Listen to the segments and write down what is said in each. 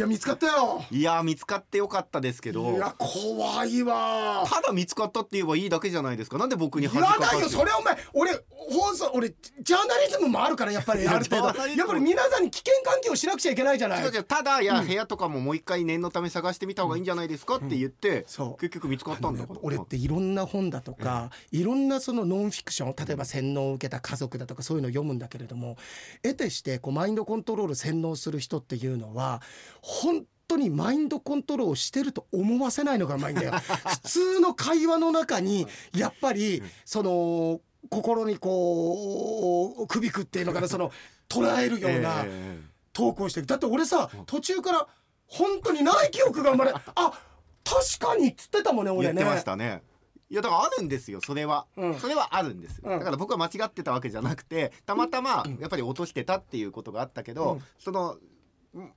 いや見つかったよ。いや見つかってよかったですけど。いや怖いわ。ただ見つかったって言えばいいだけじゃないですか。なんで僕に言わないよてそれお前。俺放送俺ジャーナリズムもあるからやっぱりある程度。やっぱり皆さんに危険関係をしなくちゃいけないじゃない。ただいや、部屋とかももう一回念のため探してみた方がいいんじゃないですかって言って、結局見つかったんだから俺っていろんな本だとか、いろんなそのノンフィクション例えば洗脳を受けた家族だとかそういうのを読むんだけれども得てしてこうマインドコントロール洗脳する人っていうのは本当にマインドコントロールをしてると思わせないのがうまいんだよ。普通の会話の中にやっぱりその心にこう首くっていうのかなその捉えるようなえ投稿してる。だって俺さ途中から本当にない記憶が生まれあ確かにっつってたもんね俺ね。え言ってましたね。いやだからあるんですよそれは、うん。それはあるんですよ、うん。だから僕は間違ってたわけじゃなくてたまたまやっぱり落としてたっていうことがあったけど、うん。そのうん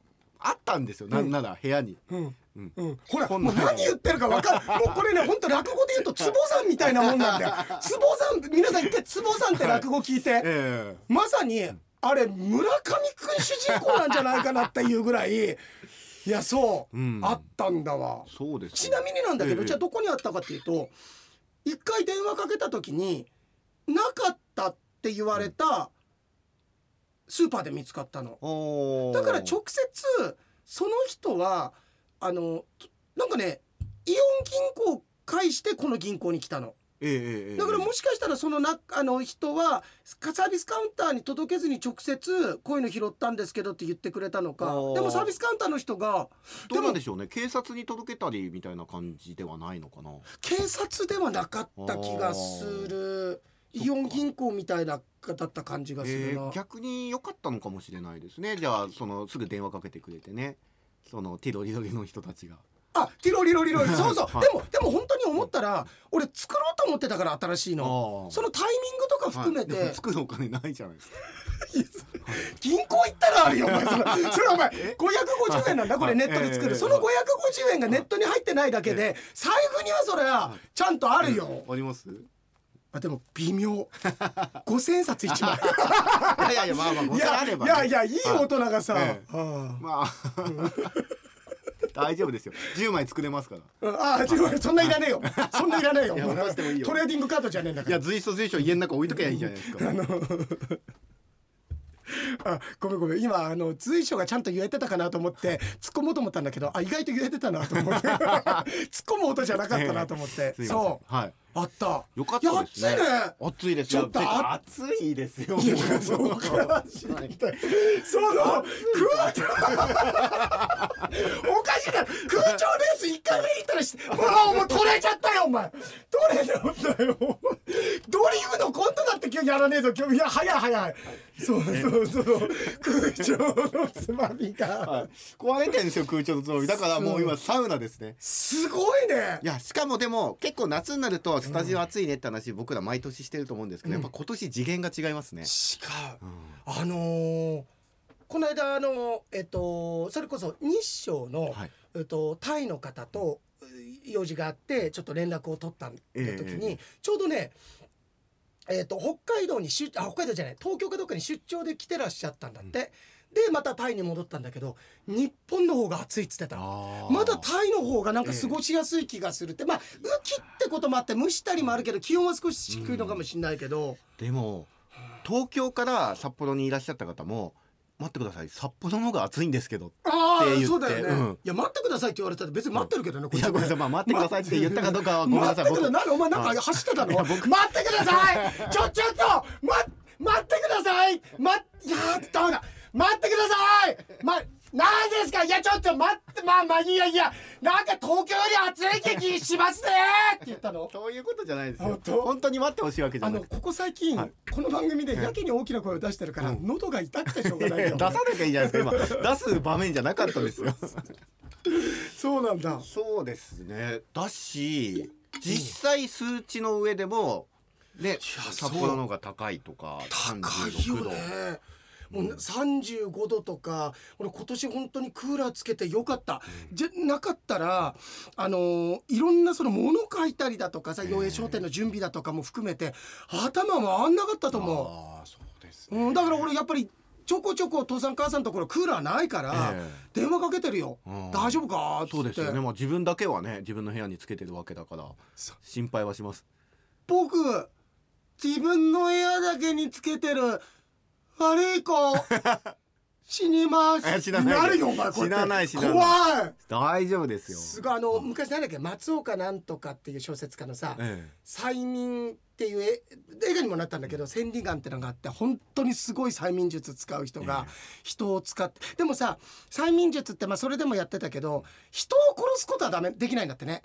あったんですよ、なん。なら部屋に、うん。うん。うん、ほらもう何言ってるか分かるもうこれね本当落語で言うと坪さんみたいなもんなんだよ。坪さん皆さん一回坪さんって落語聞いて、えまさにあれ村上くん主人公なんじゃないかなっていうぐらい いやそう、うん。あったんだわ。えそうですちなみになんだけど、ええ。じゃあどこにあったかっていうと一回電話かけた時になかったって言われたスーパーで見つかったの。だから直接その人はあのなんかねイオン銀行を介してこの銀行に来たの。ええだからもしかしたらそのなあの人はサービスカウンターに届けずに直接こういうの拾ったんですけどって言ってくれたのか。でもサービスカウンターの人がどうなんでしょうね。警察に届けたりみたいな感じではないのかな。警察ではなかった気がするイオン銀行みたいなだった感じがすえるな、ー逆に良かったのかもしれないですね。じゃあそのすぐ電話かけてくれてね。そのティロリロリの人たちが。あティロリロリロリ。そうそう、はい。でもでも本当に思ったら俺作ろうと思ってたから新しいの。そのタイミングとか含めて、はい。作るお金ないじゃないですか。銀行行ったらあるよお前。それそれお前 550円なんだ？これネットで作ええるその550円がネットに入ってないだけで財布にはそれはちゃんとあるよ。あります？あでも微妙。5000円札1枚。いやいやまあまあい5000あやれば、ね、いやいやいい大人がさ、ええあまあ。大丈夫ですよ。10枚作れますから。ああ違うそんないらねえよ。そんないらねえよ。トレーディングカードじゃねえんだから。いや随所随所家の中置いとけばいいじゃないですか。あごめんごめん。今あの随所がちゃんと言えてたかなと思って突っ込もうと思ったんだけどあ意外と言えてたなと思って。突っ込む音じゃなかったなと思って、そう。はいあった。よかったですね。いや暑いですちょっとあ暑いですよ。いやそうか。そのおかしいな。空調レース一回目に行ったらしもうもう取れちゃったよお前。取れちゃったよ。ドリフのコントだって今日やらねえぞ。今日いや早い早い。そうそうそう。空調のつまみが。はい。壊れてるんですよ空調のつもりだからもう今サウナですね。すごいね。いやしかもでも結構夏になるとスタジオ暑いねって話僕ら毎年してると思うんですけど、うんやっぱ今年次元が違いますね、違う。あのーこの間あのえっとそれこそ日照の、はいえっと、タイの方とう用事があってちょっと連絡を取った時に、ええちょうどねえっと北海道に出あ北海道じゃない東京かどっかに出張で来てらっしゃったんだって、でまたタイに戻ったんだけど日本の方が暑いっつってた。まだタイの方がなんか過ごしやすい気がするって、まあ雨季ってこともあって蒸したりもあるけど気温は少し低いのかもしれないけど、でも東京から札幌にいらっしゃった方も待ってください。札幌の方が暑いんですけどって言って。そうだよね、うん。いや待ってくださいって言われたら別に待ってるけどね、こっちいやごめんなさい。まあ待ってくださいって言ったかどうかはごめんなさい。待ってください。お前なんか走ってたの？待ってください！ちょちょっとま待ってください！まいやーダメだ待ってください。まなんですか？いやちょっと待って。まあまあいやいや。なんか東京より暑い気しますねって言ったの。そういうことじゃないですよ。本当？に待ってほしいわけじゃなくてあのここ最近、はい。この番組でやけに大きな声を出してるから、うん喉が痛くてしょうがないよ。出さなきゃいいじゃないですか今。出す場面じゃなかったですよ。そうなんだ。そうですね。だし実際数値の上でもね札幌の方が高いとか高い36よ度。ねもう35度とか俺今年本当にクーラーつけてよかった、じゃなかったらあのーいろんなその物書いたりだとかさ洋栄商店の準備だとかも含めて頭回んなかったと思ああそうですう、うん、だから俺やっぱりちょこちょこ父さん母さんのところクーラーないから、え電話かけてるよ、うん。大丈夫か？って。そうですよね、まあ、自分だけはね自分の部屋につけてるわけだから心配はします。僕自分の部屋だけにつけてる悪い子。死にます。え死なないなるよお前こうやって。死なない死なない。怖い。大丈夫ですよ。すごいあの昔なんだっけ松岡なんとかっていう小説家のさえ「催眠」っていうえ映画にもなったんだけど千里眼ってのがあって本当にすごい催眠術使う人が人を使って。でもさ催眠術ってまあそれでもやってたけど人を殺すことはダメできないんだってね。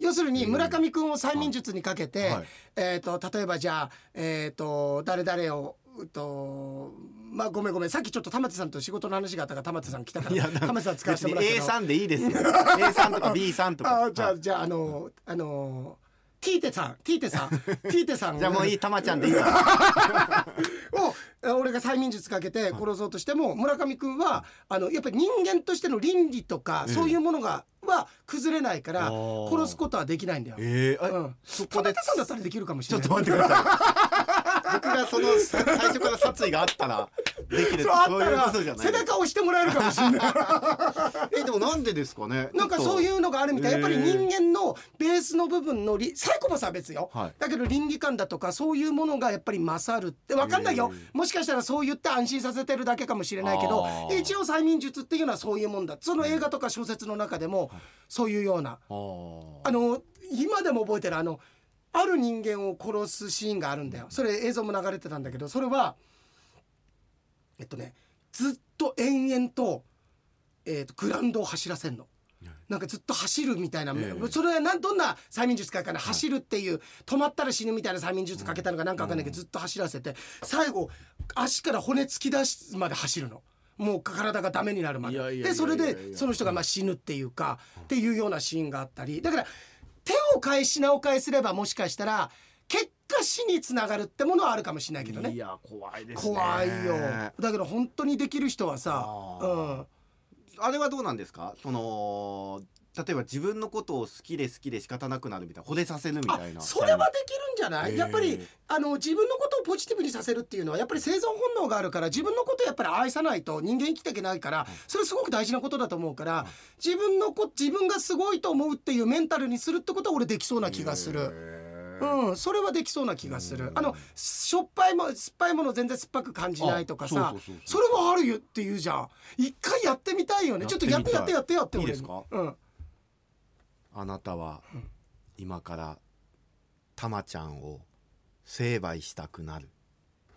要するに村上君を催眠術にかけて、はい。えー、と例えばじゃあ、えー、と誰々をうとまあごめんごめん。さっきちょっと玉手さんと仕事の話があったから玉手さん来たから。玉手さん使わせてもらったけ A どさんでいいですよ。A さんとか B さんとか。あじゃあ、じゃああのあのティーテさん。ティーテさん。ティーテさん。じゃあもういい。たまちゃんでいいから をえ俺が催眠術かけて殺そうとしても村上君はあのやっぱり人間としての倫理とかええ。そういうものがは崩れないから殺すことはできないんだよ。ええあうん、そこでさんだったらできるかもしちょれない。っと待ってください僕がそのさ最初から殺意があったらできるそうあそういうったらことじゃない背中を押してもらえるかもしれない。えでもなんでですかね？なんかそういううのがあるみたい。やっぱり人間のベースの部分のりサイコパスは別よ。はいだけど倫理観だとかそういうものがやっぱり勝るって分かんないよ。もしかしたらそう言って安心させてるだけかもしれないけど一応催眠術っていうのはそういうもんだ。その映画とか小説の中でもそういうような。あの今でも覚えてるあのある人間を殺すシーンがあるんだよ。それ映像も流れてたんだけどそれはえっとねずっと延々と,、えー、とグラウンドを走らせんの。なんかずっと走るみたいな、ええ。それはなんどんな催眠術かかな、走るっていう止まったら死ぬみたいな催眠術かけたのかなんかわかんないけど、ずっと走らせて最後足から骨突き出すまで走るの。もう体がダメになるまで。でそれでその人がまあ死ぬっていうか、っていうようなシーンがあったり。だから手を変え品を変えすればもしかしたら結果死につながるってものはあるかもしれないけどね。いや怖いですね。怖いよ。だけど本当にできる人はさあー。うん。あれはどうなんですか？その例えば自分のことを好きで好きで仕方なくなるみたいな惚れさせるみあたいな。それはできるんじゃない、へえやっぱりあの自分のことをポジティブにさせるっていうのはやっぱり生存本能があるから自分のことをやっぱり愛さないと人間生きていけないからそれすごく大事なことだと思うから自分のこ自分がすごいと思うっていうメンタルにするってことは俺できそうな気がする。へー。うん、それはできそうな気がすうん。るあのしょっぱいも酸っぱいもの全然酸っぱく感じないとかさあそれはあるよって言うじゃん。一回やってみたいよね。ちょっとやってやってやってやって俺いいですか？うんあなたは今からたまちゃんを成敗したくなる。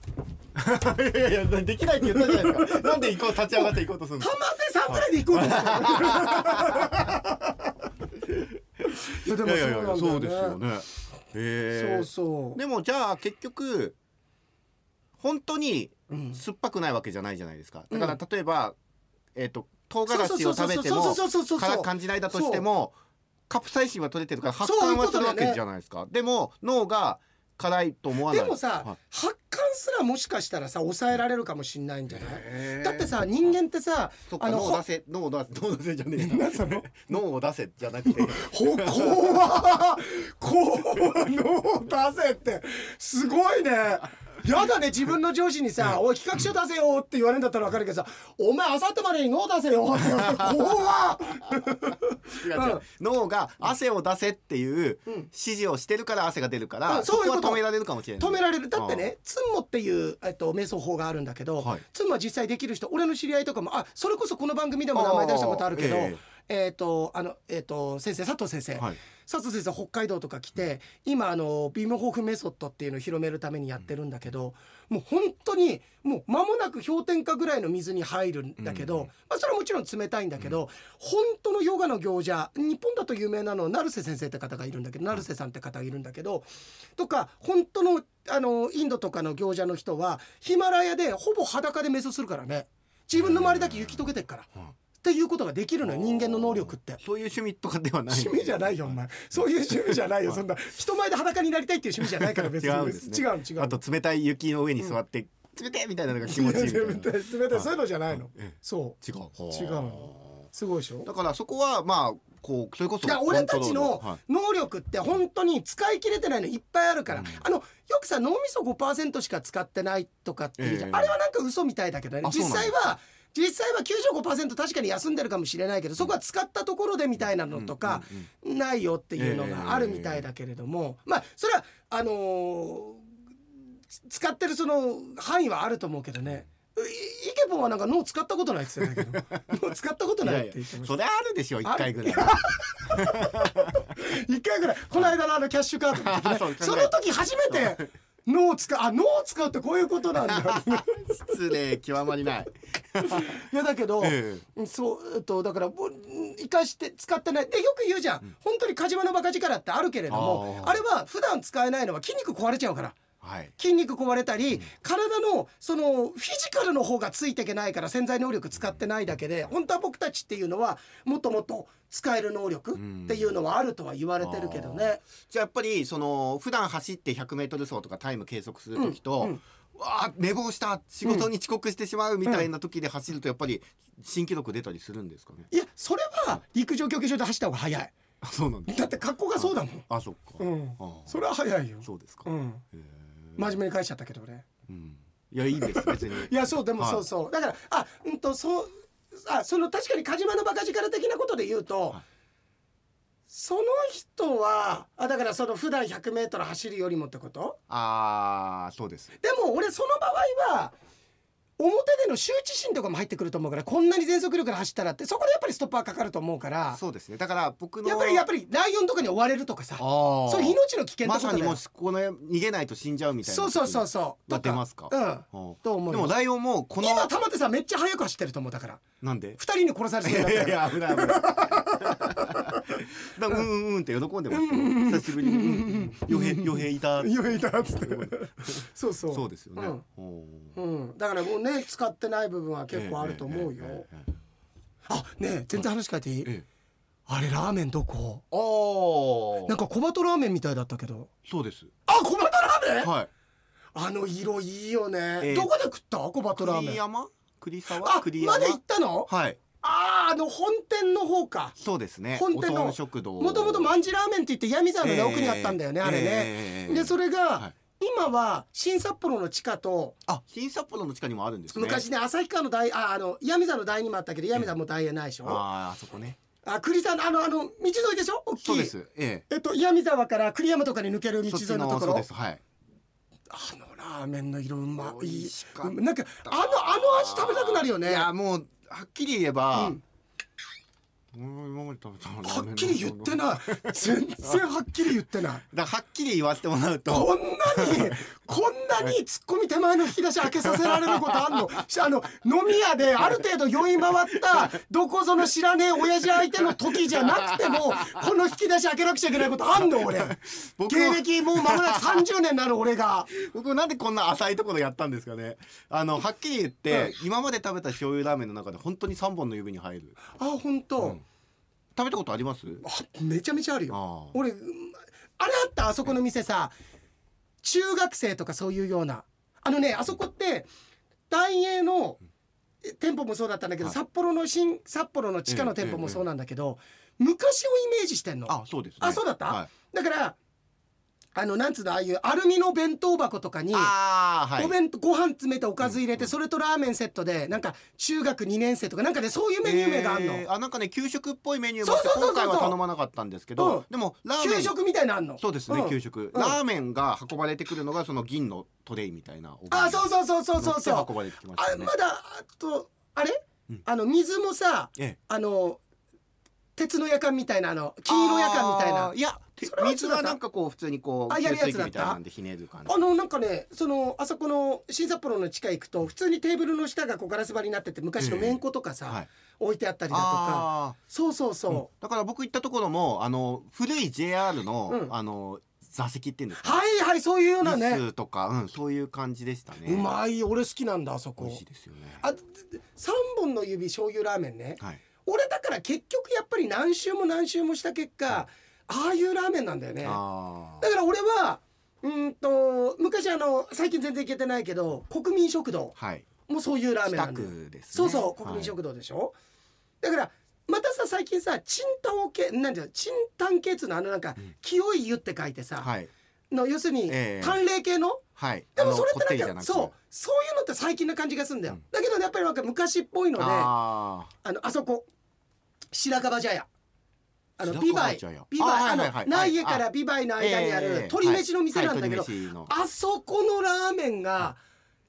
いやいやできないって言ったじゃないですか。なんで行こう立ち上がって行こうとするの？玉手さんぐらいで行こうと思ってい。やでもいやいやいやそそううですよね。よねへそうそう。でもじゃあ結局本当にうん酸っぱくないわけじゃないじゃないですか。だからうん。例えば、えっ、と唐辛子を食べてもそうそうそうそうそうそう辛く感じないだとしてもカプサイシンは取れてるから発汗はするわけじゃないですか。でも脳が辛いと思わない。でもさ、はい。発汗すらもしかしたらさ抑えられるかもしんないんじゃない？だってさ人間ってさあの脳を出せ脳を出せ脳を出せじゃねえ何 その？脳を出せじゃなくて。ほ怖怖脳出せってすごいねやだね自分の上司にさ「おい企画書出せよ」って言われるんだったら分かるけどさ「お前あさってまでに脳出せよ」っ。て言われて怖っ脳が汗を出せっていううん。指示をしてるから汗が出るかうらそんそういうこと。止められるかもしれない。止められる。だってねツンモっていう、えっと、瞑想法があるんだけど、はい。ツンモは実際できる人俺の知り合いとかもあそれこそこの番組でも名前出したことあるけどえっ、とあのえっ、と先生佐藤先生、はい佐藤先生北海道とか来て今あのビームホーフメソッドっていうのを広めるためにやってるんだけど、もう本当にもう間もなく氷点下ぐらいの水に入るんだけど、うん。まあ、それはもちろん冷たいんだけど、本当のヨガの行者日本だと有名なのは成瀬先生って方がいるんだけど成瀬さんって方がいるんだけどとか本当のあのインドとかの行者の人はヒマラヤでほぼ裸で瞑想するからね。自分の周りだけ雪解けてっから。うんっていうことができるのよ人間の能力って。そういう趣味とかではない。趣味じゃないよお前。そういう趣味じゃないよ。そんな人前で裸になりたいっていう趣味じゃないから別に。違うんですね。違うの違う。のあと冷たい雪の上に座って、冷てえみたいなのが気持ちいい冷たい 冷たいそういうのじゃないの。えそ違う。違うの。すごいでしょ？だからそこはまあこうそれこそ俺たちの能力って本当に使い切れてないのいっぱいあるから、うん。あのヨくさ脳みそ5%しか使ってないとかっていうじゃん、ええ。あれはなんか嘘みたいだけどね。実際は実際は95%確かに休んでるかもしれないけどそこは使ったところでみたいなのとかないよっていうのがあるみたいだけれども、まあそれはあのー使ってるその範囲はあると思うけどね。いイケポンはなんか脳使ったことないって言ってたけど。脳使ったことないって言ってました。それあるでしょ一回ぐらい。一回ぐらい。この間のあのキャッシュカードね。その時初めて脳を使うあ脳を使うってこういうことなんだ。失礼極まりない。いやだけど、えそうえっとだからぼ生かして使ってない。でよく言うじゃん、本当にカジマのバカ力ってあるけれどもあれは普段使えないのは筋肉壊れちゃうからはい。筋肉壊れたり、体のそのフィジカルの方がついていけないから潜在能力使ってないだけで本当は僕たちっていうのはもっともっと使える能力っていうのはあるとは言われてるけどね。じゃあやっぱりその普段走って 100m 走とかタイム計測する時と、うん。うんわあ寝坊した仕事に遅刻してしまうみたいな時で走るとやっぱり新記録出たりするんですかね、いやそれは陸上競技場で走った方が早い。あそうなんだって格好がそうだもん、あそっか、うん。あ、それは早いよ。そうですか、うん、へえ真面目に返しちゃったけど俺。うん。いやいいです別に いやそうでもはい。そうそう、だからあうんとそうあその確かにカジマのバカ力的なことで言うと、はい。その人はあだからその普段 100m 走るよりもってこと？ああそうです。でも俺その場合は表での羞恥心とかも入ってくると思うからこんなに全速力で走ったらってそこでやっぱりストッパーかかると思うからそうですね。だから僕のやっぱりやっぱりライオンとかに追われるとかさそういう命の危険とだよさにもしこの逃げないと死んじゃうみたいな。そうそうそうそう。がとか出ますか？うん。うん。と思うよでもライオンもこの今玉手さんめっちゃ速く走ってると思うだから。なんで？二人に殺されいそうになったらやいや危ない危ない だうんうんうんって喜んでますよ。久しぶりに。うんうん。傭兵傭兵いた。いやいたっつって。そうそう。そうですよね。うん。だからもうね使ってない部分は結構あると思うよ、えええええあねえ全然話変えていい、ええ。あれラーメンどこ？ああなんか小鳩ラーメンみたいだったけど。そうです。あ小鳩ラーメン、はい。あの色いいよね、えーどこで食った？小鳩ラーメン。栗山？栗沢？あ栗山？まだ行ったの？はいあーあの本店の方か。そうですね。本店の。食堂。もともとまんじラーメンって言って闇沢のね、え。ー奥にあったんだよねあれね、ええ。でそれが、はい。今は新札幌の地下と。あ新札幌の地下にもあるんですね。昔ね旭川の大ああの闇沢の大にもあったけど闇沢も大へないでしょ、あああそこね。あ栗さんあのあの道沿いでしょ？大きい。そうです。ええ。っと闇沢から栗山とかに抜けるえ道沿いのところ？です。はい。あのラーメンの色うま美いなんかあのあの味食べたくなるよね。いやもうはっきり言えば、うん。はっきり言ってない。全然はっきり言ってない。だはっきり言わせてもらうと。こんなにこんなにツッコミ手前の引き出し開けさせられることあんの？し あの飲み屋である程度酔い回ったどこぞの知らねえ親父相手の時じゃなくてもこの引き出し開けなくちゃいけないことあんの俺。僕芸も歴もう間もなく30年になる俺が。僕もなんでこんな浅いところやったんですかね。あのはっきり言って、今まで食べた醤油ラーメンの中で本当に3本の指に入る。あ本当、うん。食べたことあります？あめちゃめちゃあるよ。俺うんあれあった？あそこの店さ中学生とかそういうような。あのねあそこって大英のえ店舗もそうだったんだけど、はい。札幌の新札幌の地下の店舗もそうなんだけど、昔をイメージしてんの。あそうですね。あそうだった？はい、だからあのなんつうのああいうアルミの弁当箱とかにあーはい。お弁当ご飯詰めておかず入れて、それとラーメンセットでなんか中学2年生とかなんかねそういうメニュー名があんの、えーあなんかね給食っぽいメニューもあってそうそうそうそう。今回は頼まなかったんですけど、うん。でもラーメン。給食みたいなのあんの？そうですね、ん。給食、うん。ラーメンが運ばれてくるのがその銀のトレイみたいなあそうそうそうそうそうそう。乗って運ばれてきましたね。あまだあとあれ、うん。あの水もさええ。あの鉄の夜間みたいなあの金色夜間みたいな。いや水はな。んかこう普通にこうあやるやつ給水器みたいなんでひねる感じ。あのなんかねそのあそこの新札幌の地下行くと普通にテーブルの下がこうガラス張りになってて昔のめんことかさ、はい。置いてあったりだとか。あそうそうーそう、だから僕行ったところもあの古い JR の、うん。あの座席っていうんですか？はいはいそういうようなね。とか、うん、そういう感じでしたね。うまい。俺好きなんだあそこ。美味しいですよね。あ3本の指醤油ラーメンね。はい俺だから結局やっぱり何周も何周もした結果、ああいうラーメンなんだよね。あだから俺はうーんと昔あの最近全然行けてないけど国民食堂。ーはい。もそういうラーメンなんだね。そうそう国民はい食堂でしょ、だからまたさ最近さチンタオ系なんていうのチンタン系っつうのあのなんかうん。清い湯って書いてさ、はい。の要するにええ。淡麗系の？はい。でもそれってなんかそう。そういうのって最近な感じがするんだよ、うん。だけどねやっぱりなんか昔っぽいのでああのあそこ白樺茶屋。あの白ビバイ。ビバイ。あの内家からビバイのー間にあるええ鶏飯の店なんだけど、あそこのラーメンが、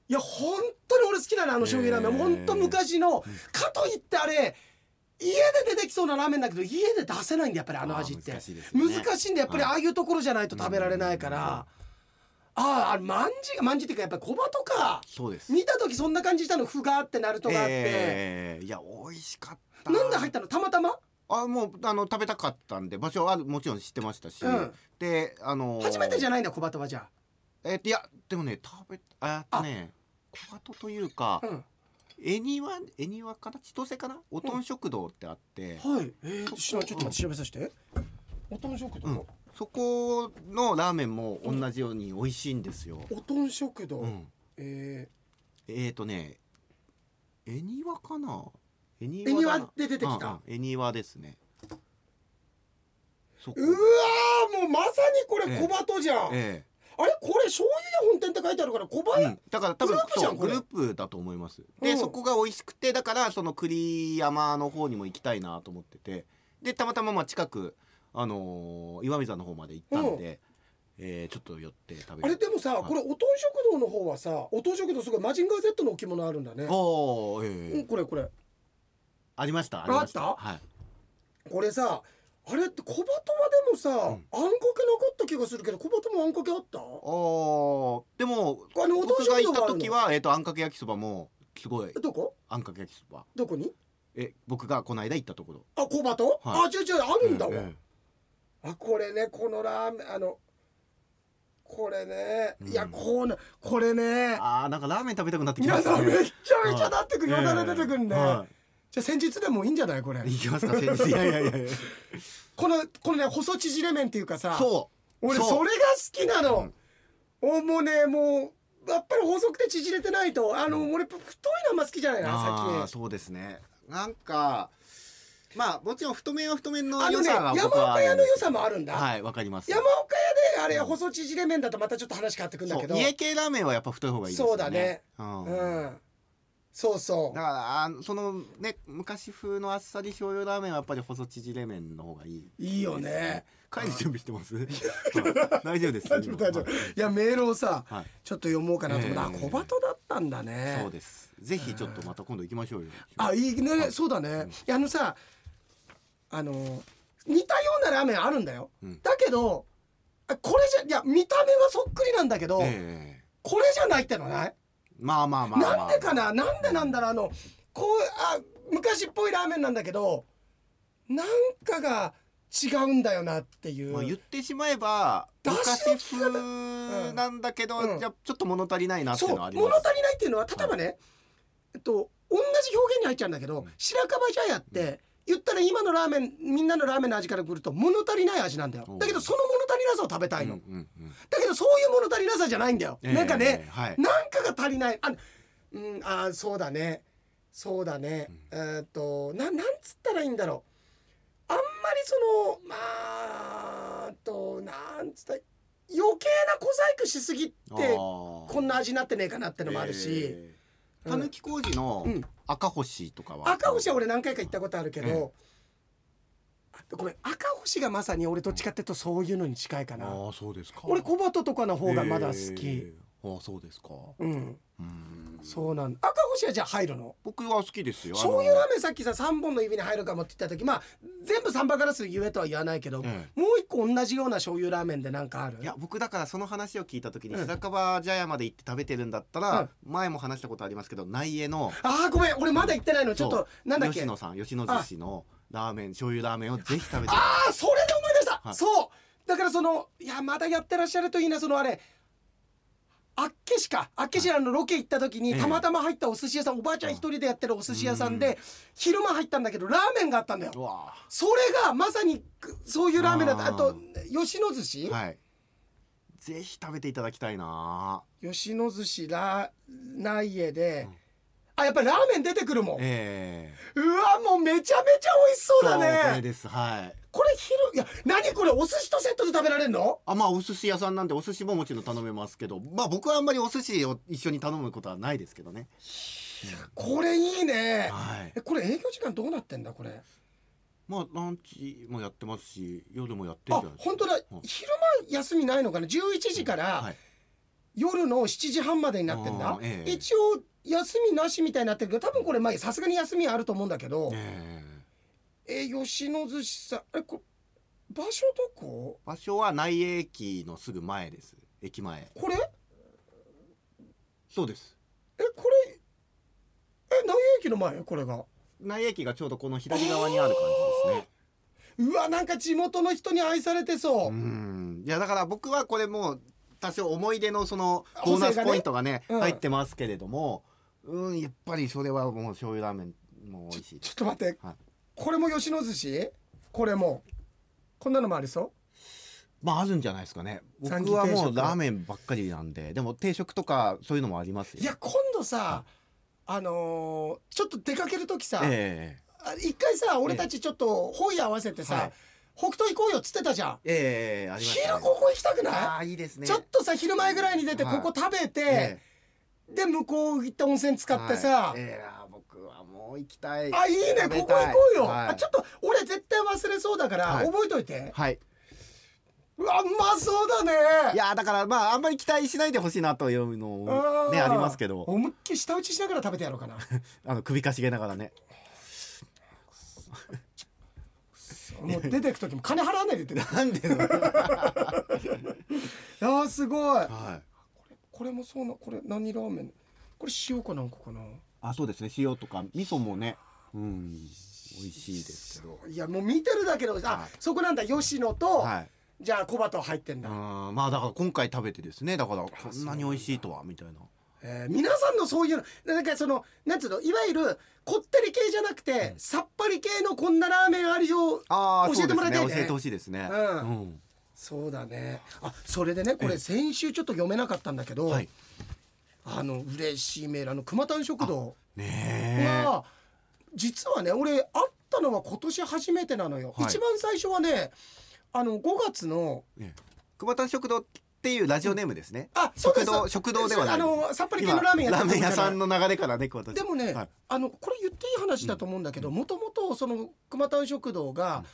い。や本当に俺好きなのあの醤油ラーメン、ええ本当昔の、かといってあれ家で出てきそうなラーメンだけど家で出せないんだやっぱりあの味って。難しいんだやっぱりああいうところじゃないと食べられないから、ああまんじがまんじっていうかやっぱり小バとかそうです。見た時そんな感じしたの麩があってナルトがあって、ええいや美味しかった。なんで入ったのたまたま？あもうあの食べたかったんで場所はもちろん知ってましたし、うん。であのー初めてじゃないんだ小バトはじゃえっといやでもね食べあえっとね小鳩というかあ、うん、恵庭恵庭かな千歳かな？おとん食堂ってあって、はい。えー、ちょっと待って調べさせて。おとん食堂、うん。そこのラーメンも同じように美味しいんですよ、おとん食堂、うん、ええっ、とね恵庭かな？恵ー、恵庭で出てきた、うんうん。恵庭ですね。うわーもうまさにこれええ小バトじゃん、えあれこれ醤油屋本店って書いてあるから小バ、えうん、だから多分グループだと思います。で、うん。そこが美味しくてだからその栗山の方にも行きたいなと思ってて。でたまたままあ近くあのー岩見沢の方まで行ったんで、えーちょっと寄って食べあれでもさ、はい。これおとん食堂の方はさおとん食堂すごいマジンガー Z の置物あるんだね。おーええ。うんこれこれありましたあありました。あったはい。これさあれって小バトはでもさ、あんかけなかった気がするけど小バトもあんかけあった？おーでもあの僕が行った時は、えー、とあんかけ焼きそばもすごい。どこ？あんかけ焼きそば。どこに？え僕がこの間行ったところ。あ小バト、はい。あ違う違うあるんだわ、えあこれねこのラーメンあのこれね、うん。いやこのこれえね。あーなんかラーメン食べたくなってきま皆したね。めっちゃめちゃなってくるよだれ出てくるね、はじゃあ先日でもいいんじゃないこれ。い、行きますか先日。いやいやいやいや。このこのね細縮れ麺っていうかさそう。俺それが好きなの、おもうねもうやっぱり細くて縮れてないとあの、俺太いのあんま好きじゃないなああさそうですね。なんかまあもちろん太麺は太麺の良さが山僕はある。岡屋の良さもあるんだ、はいわかります。山岡屋であれ細縮れ麺だとまたちょっと話変わってくるんだけど。家系ラーメンはやっぱ太い方がいいですよね。そうだね。うん。うんそうそう。だからあのそのね昔風のあっさり醤油ラーメンはやっぱり細縮れ麺の方がいい。いいよね。帰る準備してます？はい 大丈夫です。大丈夫大丈夫。い。やメールをさはい。ちょっと読もうかなと思った、ええあ小バトだったんだね。そうです。ぜひちょっとまた今度行きましょうよ。あいいね、そうだね、いやあのさあの似たようなラーメンあるんだよ、うん。だけどあこれじゃいや見た目はそっくりなんだけど、ええ。これじゃないってのない、まあまあまあまあ。なんでかな？なんでなんだろう？あのこうあ昔っぽいラーメンなんだけどなんかが違うんだよなっていう、まあ、言ってしまえば昔風なんだけど、うん。じゃあちょっと物足りないなっていそううのはあります。物足りないっていうのは例えばね、えっと同じ表現に入っちゃうんだけど、うん。白樺茶屋って、言ったら今のラーメンみんなのラーメンの味からくると物足りない味なんだよ。だけどその物足りなさを食べたいの、うんうんうん。だけどそういう物足りなさじゃないんだよ、ええなんかね、はい。なんかが足りない。あうんあーそうだね。そうだね、えーっとななんつったらいいんだろう。あんまりそのまああとなんつったら余計な小細工しすぎてここんな味になってねえかなってのもあるし、たぬき工事のうん。赤星とかは、赤星は俺何回か行ったことあるけど、ええあごめん赤星がまさに俺どっちかっていうとそういうのに近いかな、ああそうですか。俺小鳩とかの方がまだ好き、ええああそうですか。うん。うん。そうなん。だ赤星はじゃあ入るの？僕は好きですよ。醤油ラーメメンさっきさ3本の指に入るかもって言った時まあ全部サンバガラス言えとは言わないけど、えもう一個同じような醤油ラーメンでなんかある？いや僕だからその話を聞いた時にうん。白樺茶屋まで行って食べてるんだったら、前も話したことありますけど内江のあーごめん。俺まだ行ってないの。ちょっとなんだっけ？吉野さん吉野寿司のラーメン醤油ラーメンをぜひ食べてああそれで思い出した、はい。そう。だからそのいやまだやってらっしゃるといいなそのあれ。あっけしか。あっけしあのロケ行った時にええたまたま入ったお寿司屋さんおばあちゃん一人でやってるお寿司屋さんで昼間入ったんだけどラーメンがあったんだよ。それがまさにそういうラーメンだった。あと吉野寿司、はい。ぜひ食べていただきたいな吉野寿司ラ内江で、あやっぱりラーメン出てくるもん、ええ。うわもうめちゃめちゃ美味しそうだそうこれねですはい。これ昼いや何これお寿司とセットで食べられるの？あまあお寿司屋さんなんでお寿司ももちろん頼めますけどまあ僕はあんまりお寿司を一緒に頼むことはないですけどね。これいいね。はい。えこれ営業時間どうなってんだこれ？まあランチもやってますし夜もやってるあじゃないですか。本当だ。うん昼間休みないのかな？11時からはい夜の7時半までになってんだ。ええ。一応休みなしみたいになってるけど多分これまあさすがに休みあると思うんだけど、えええ吉野寿司さんえこ場所どこ？場所は内営駅のすぐ前です。駅前。これ？そうです。えこれえ何駅の前？これが。内営駅がちょうどこの左側にある感じですね。うわなんか地元の人に愛されてそう。う、ん。いやだから僕はこれもう多少思い出のそのボーナスポイントがねうん。入ってますけれどもうんやっぱりそれはもう醤油ラーメンも美味しいちょっと待って、はい。これも吉野寿司？これも。こんなのもありそまああるんじゃないですかね。三僕はもうラーメンばっかりなんででも定食とかそういうのもありますいや今度さあのーちょっと出かける時さ、え。あ一回さ俺たちちょっと本屋合わせてさ、はい北斗行こうよっつってたじゃん、えええありましたね。昼ここ行きたくあなあいいですね。いちょっとさ昼前ぐらいに出てはい。ここ食べて、えで向こう行った温泉使えってさ、はい。ええあ僕はもう行きたい。あいいねここ行こうよ、はい。あちょっと俺絶対忘れそうだから、はい。覚えといて。はい。うわうまそうだね。いやだからまああんまり期待しないでほしいなというのもねありますけど。思いっきり舌打ちしながら食べてやろうかな。あの首かしげながらね もう出てく時も金払わないで出てくなんでの。あーすごい。はい。これもそうなこれ何ラーメン？これ塩かなんかかな？あそうですね。塩とか味噌もね。うん。美味しいですけど。いやもう見てるだけであ、はい。そこなんだ吉野と、はい。じゃあ小鳩入ってんだ、あまあだから今回食べてですね。だからこんなに美味しいとはみたいなえー皆さんのそういうのなんかそのなんつうのいわゆるこってり系じゃなくて、さっぱり系のこんなラーメンあるよあ教えてもらいたいね。そうです教えてほしいですね。うん。うん。そうだね。あそれでねこれ先週ちょっと読めなかったんだけど、はい。あの嬉しいメールあの熊谷食堂。ねえ。が実はね俺会ったのは今年初めてなのよ、はい。一番最初はねあの5月のね熊谷食堂っていうラジオネームですね。あそうです。食堂食堂ではない。あのさっぱり系のラーメンやってラーメン屋さんのの流れからね熊谷でもね、はい。あのこれ言っていい話だと思うんだけどもともとその熊谷食堂が好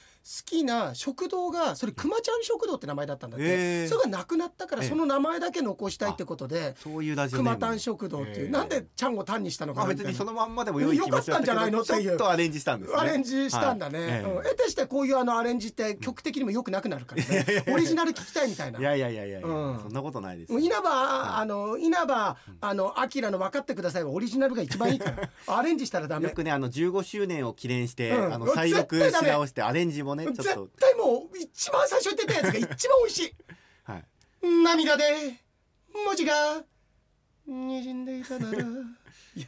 きな食堂がそれ熊ちゃん食堂って名前だったんだって、へーそれがなくなったからええ。その名前だけ残したいってことで。そういうラジオネーム熊谷食堂っていう、へーなんでちゃんを単にしたのか別にそのまんまでもよかったんじゃないのっていう。アレンジしたんですねアレンジしたんだね、はい。ええ。うん、得てしてこういうあのアレンジって曲的にもよくなくなるからね。オリジナル聞きたいみたいな。いやいやいやいやうん。そんなことないです稲葉、あの稲葉あのアキラの分かってくださいはオリジナルが一番いいから。アレンジしたらダメ。よくねあの15周年を記念して、うん。あの再録し直してアレンジもねちょっ絶と対もう一番最初言ってたやつが一番美味しい。はい。涙で文字が滲んでいたなら。いや違う。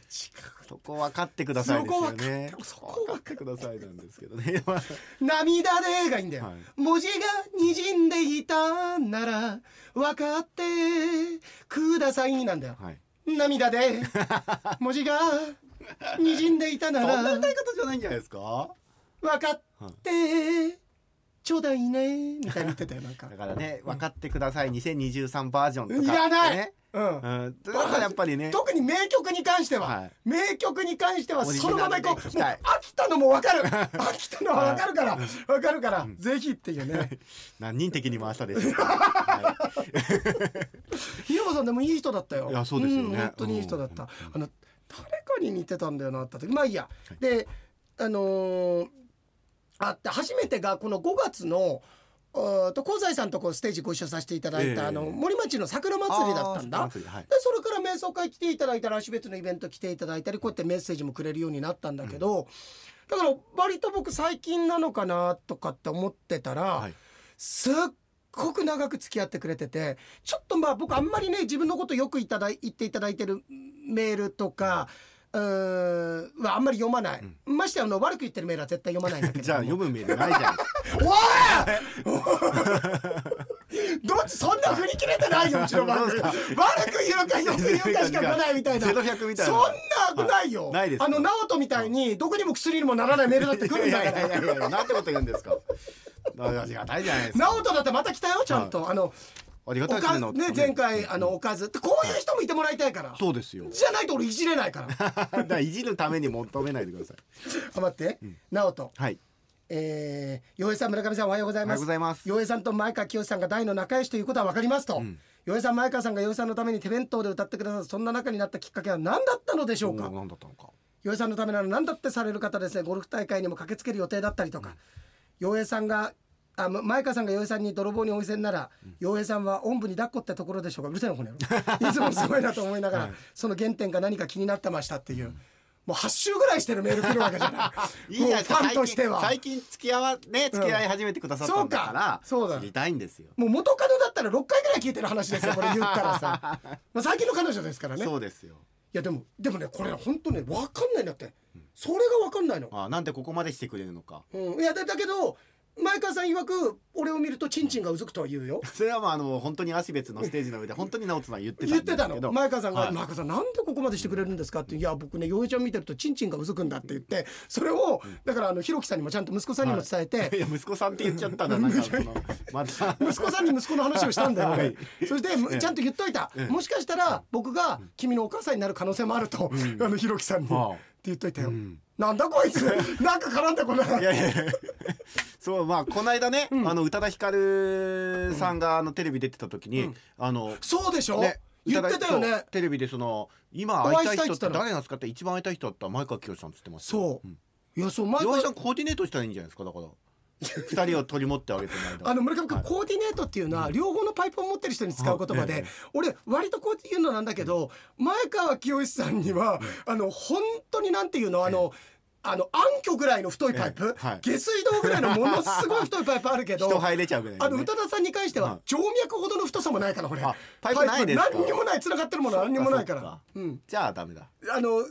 そこ分かってくださいですよね。そこ分かってくださいなんですけどね。まあ 涙でがいいんだよ、はい。文字が滲んでいたなら分かってくださいなんだよ。はい。涙で文字が滲んでいたなそんなら歌い方じゃないんじゃないですか？分かってちょうだいねみたいに言ってたよなんか。だからね分かってください2023バージョンとか、ね、いらない。うん。うんだからやっぱりね。特に名曲に関しては、はい。名曲に関してはそのままいこう。もう飽きたのも分かる。飽きたのは分かるから。分かるから。ぜひっていうね。何人的に回したでしょうか、は広場 さんでもいい人だったよ。いやそうですよね。ん本当にいい人だった、うん。あの誰かに似てたんだよなって時。まあいいや、であのーあって初めてがこの5月のと香西さんとこうステージご一緒させていただいた、ええ。あの森町の桜祭りだったんだ。はい。でそれから瞑想会来ていただいたら別のイベント来ていただいたりこうやってメッセージもくれるようになったんだけど、だから割と僕最近なのかなとかって思ってたら、はい。すっごく長く付き合ってくれててちょっとまあ僕あんまりね自分のことよくいただい言っていただいてるメールとか。うーんはあんまり読まない、ましてやあの悪く言ってるメールは絶対読まないんだけど じゃあ読むメールないじゃん。おい！どっちそんな振り切れてないようちの番組。悪く言うかよく言うかしか来ないみたいな。ゼロ百みたいな。そんなないよ、はいないですか？あの直人みたいにどこにも薬にもならないメールだって来るんだかいやいやいやらいやなんてこと言うんですか？直人だってまた来たよちゃんと、あのありがたいですねね。前回あのおかず。ってこういう人もいてもらいたいから。そうですよ。じゃないと俺いじれないから。だからいじるために求めないでください。あ 待って、直人。はい。えー、洋平さん村上さんおはようございおはよますうございます。洋平さんと前川清さんが大の仲良しということは分かりますと、ん。洋平さん前川さんが洋平さんのために手弁当で歌ってくださるそんな仲になったきっかけは何だったのでしょうか？何だったのか。洋平さんのためなら何だってされる方ですね。ゴルフ大会にも駆けつける予定だったりとか。洋平さんがあま前川さんが洋平さんに泥棒にお見せなら洋平さんはおんぶに抱っこってところでしょうか。うるせえなこの野郎。いつもすごいなと思いながら、その原点が何か気になってましたっていう、もう8週ぐらいしてるメール来るわけじゃない。いいファンとしては。最近付き合わね付き合い始めてくださったんだから、そうかそうだ。知りたいんですよ。もう元カノだったら6回ぐらい聞いてる話ですよこれ言ったらさ。まあ最近の彼女ですからね。いそうですよ。やでもでもねこれ本当ね分かんないんだって。それが分かんないの、あなんでここまでしてくれるのか。うん、いやだだけど前川さん曰く俺を見るとチンチンがうずくとは言うよ。それはまああの本当に足別のステージの上で本当に直人さん言ってたん言ってたの。前川さんが「はい前川さんなんでここまでしてくれるんですか?」って「いや僕ね洋平ちゃん見てるとチンチンがうずくんだ」って言ってそれをだからあのひろきさんにもちゃんと息子さんにも伝えて、い。や息子さんって言っちゃったんだなんか そのまた。息子さんに息子の話をしたんだよ、俺。はい。そしてちゃんと言っといた、もしかしたら僕が君のお母さんになる可能性もあると、あのひろきさんに、はあ。って言っといたよ、ん。なんだこいつ？なんか絡んでこない。いやいやいやそうまあこの間ね、あの宇多田ヒカルさんがあのテレビ出てた時に、あのそうでしょ、ね言ってたよね。テレビでその今お会いたい人って誰なんですかって一番会いたい人だったら前川清さんっつってますよ。そう、ん。いやそう前川さんコーディネートしたらいいんじゃないですか？だから。二人を取り持ってあげて あの村上君、はい。コーディネートっていうのは両方のパイプを持ってる人に使う言葉で、はいええ。俺割とこういうのなんだけど、前川清さんには、あの本当になんていうの？あの、あの暗渠ぐらいの太いパイプ、ええはい。下水道ぐらいのものすごい太いパイプあるけど人入れちゃうぐらいのね。あの宇多田さんに関してははい。静脈ほどの太さもないからこれ。あパイプないですか？何にもない繋がってるもの何にもないから。うん。じゃあダメだ。あの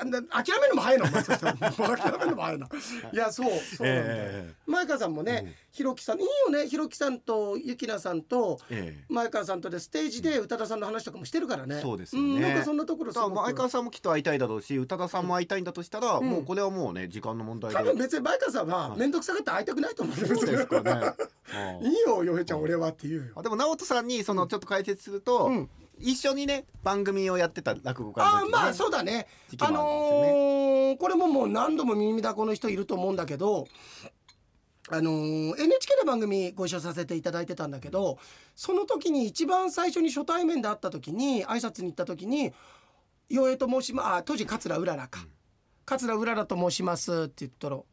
諦めるのも早いのお前。そしたらもう諦めるのも早いな。いやそうそうなんだよ、ええ前川さんもね、ひろきさんいいよね。ひろきさんとゆきなさんとええ。前川さんとでステージで宇多田さんの話とかもしてるからね、そうですよね。んなんかそんなところすだか前川さんもきっと会いたいだろうし宇多田さんも会いたいんだとしたら、ん。もうこれはもうね時間の問題で。多分別に前川さんは面倒くさがって会いたくないと思うんですかね。あ いいよよへちゃん俺はって言うよ。あでも直人さんにそのちょっと解説すると、うん一緒にね番組をやってた落語家の時に、ね、ああまあそうだね。あ時期もあのね。ーこれももう何度も耳だこの人いると思うんだけどあのー NHK で番組ご一緒させていただいてたんだけどその時に一番最初に初対面で会った時に挨拶に行った時に「陽平と申しまあ当時桂うららか、桂うららと申します」って言ったら「あれ？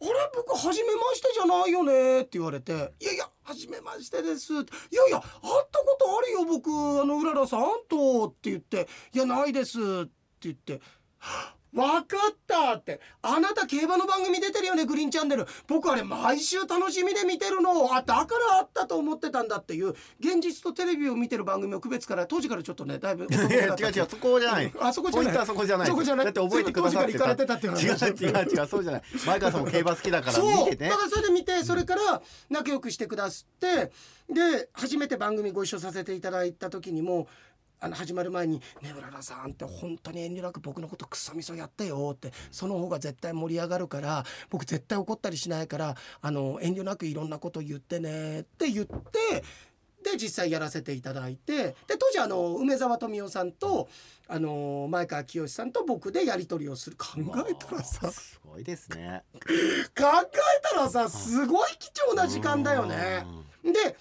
あれ？僕初めましてじゃないよね」って言われて「いやいや初めましてです」いやいや会ったことあるよ僕。あのうららさんと」って言って「いやないです」って言って「分かった」って「あなた競馬の番組出てるよねグリーンチャンネル。僕あれ毎週楽しみで見てるの。あだからあったと思ってたんだ」っていう。現実とテレビを見てる番組を区別から当時からちょっとねだいぶいや 違う違うそこじゃない。あそこじゃない。ポイントはそこじゃない。そこじゃない。だって覚えてくださって当時から行かれてたっていう話。違う違う違うそうじゃない。前川さんも競馬好きだからそう。見てね。だからそれで見てそれから仲良くしてくださって。で初めて番組ご一緒させていただいた時にもあの始まる前に「ねうららさんって本当に遠慮なく僕のことクソみそやってよ」ってその方が絶対盛り上がるから僕絶対怒ったりしないからあの遠慮なくいろんなこと言ってねって言って。で実際やらせていただいてで当時あの梅沢富美男さんとあの前川清さんと僕でやり取りをする考えたらさすごいですね考えたらさすごい貴重な時間だよね。で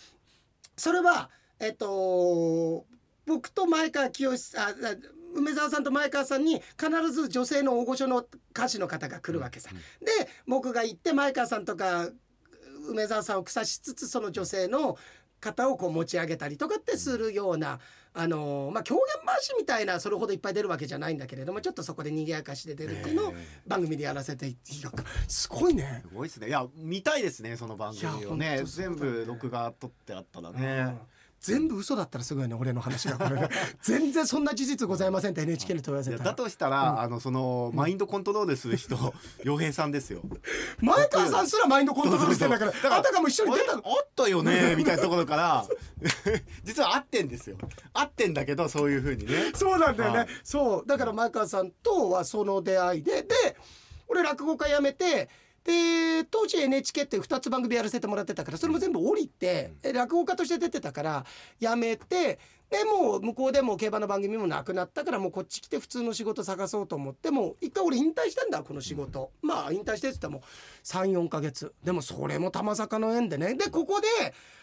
それはえっと僕と前川清さんああ梅沢さんと前川さんに必ず女性の大御所の歌手の方が来るわけさ。で僕が行って前川さんとか梅沢さんを腐しつつその女性の方をこう持ち上げたりとかってするような、あのまあ狂言回しみたいなそれほどいっぱい出るわけじゃないんだけれどもちょっとそこで賑やかしで出るっていうのを番組でやらせていやすごいね。すごいですね。いや見たいですねその番組をね。全部録画撮ってあったらね全部嘘だったらすごいね俺の話がこれね 全然そんな事実ございませんって NHK に問い合わせただとしたら、あのそのマインドコントロールする人洋平さんですよ。前川さんすらマインドコントロールしてんだからそうそうそう。あたかも一緒に出たあったよねみたいなところから 実は合ってんですよ。合ってんだけどそういうふうにね。そうなんだよね、はい。そう。だから前川さんとはその出会いでで俺落語家辞めてで当時 NHK って2つ番組やらせてもらってたからそれも全部降りて、え落語家として出てたから辞めてでもう向こうでも競馬の番組もなくなったからもうこっち来て普通の仕事探そうと思ってもう一回俺引退したんだこの仕事、まあ引退してって言ったらもう34ヶ月。でもそれも玉坂の縁でね。でここで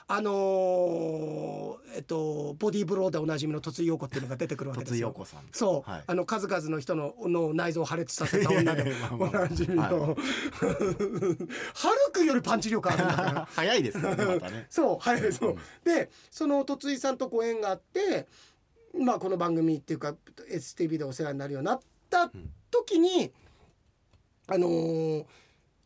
あのーえっとボディーブローでおなじみの突井陽子っていうのが出てくるわけですよ。そう、はい。あの数々の人のの内臓を破裂させた女でおあなじみの、はハルクよりパンチ力あるんだから。早いですねまたね。そうはい。そううん。でその突井さんとご縁があってまあこの番組っていうか STV でお世話になるようになった時に、あのー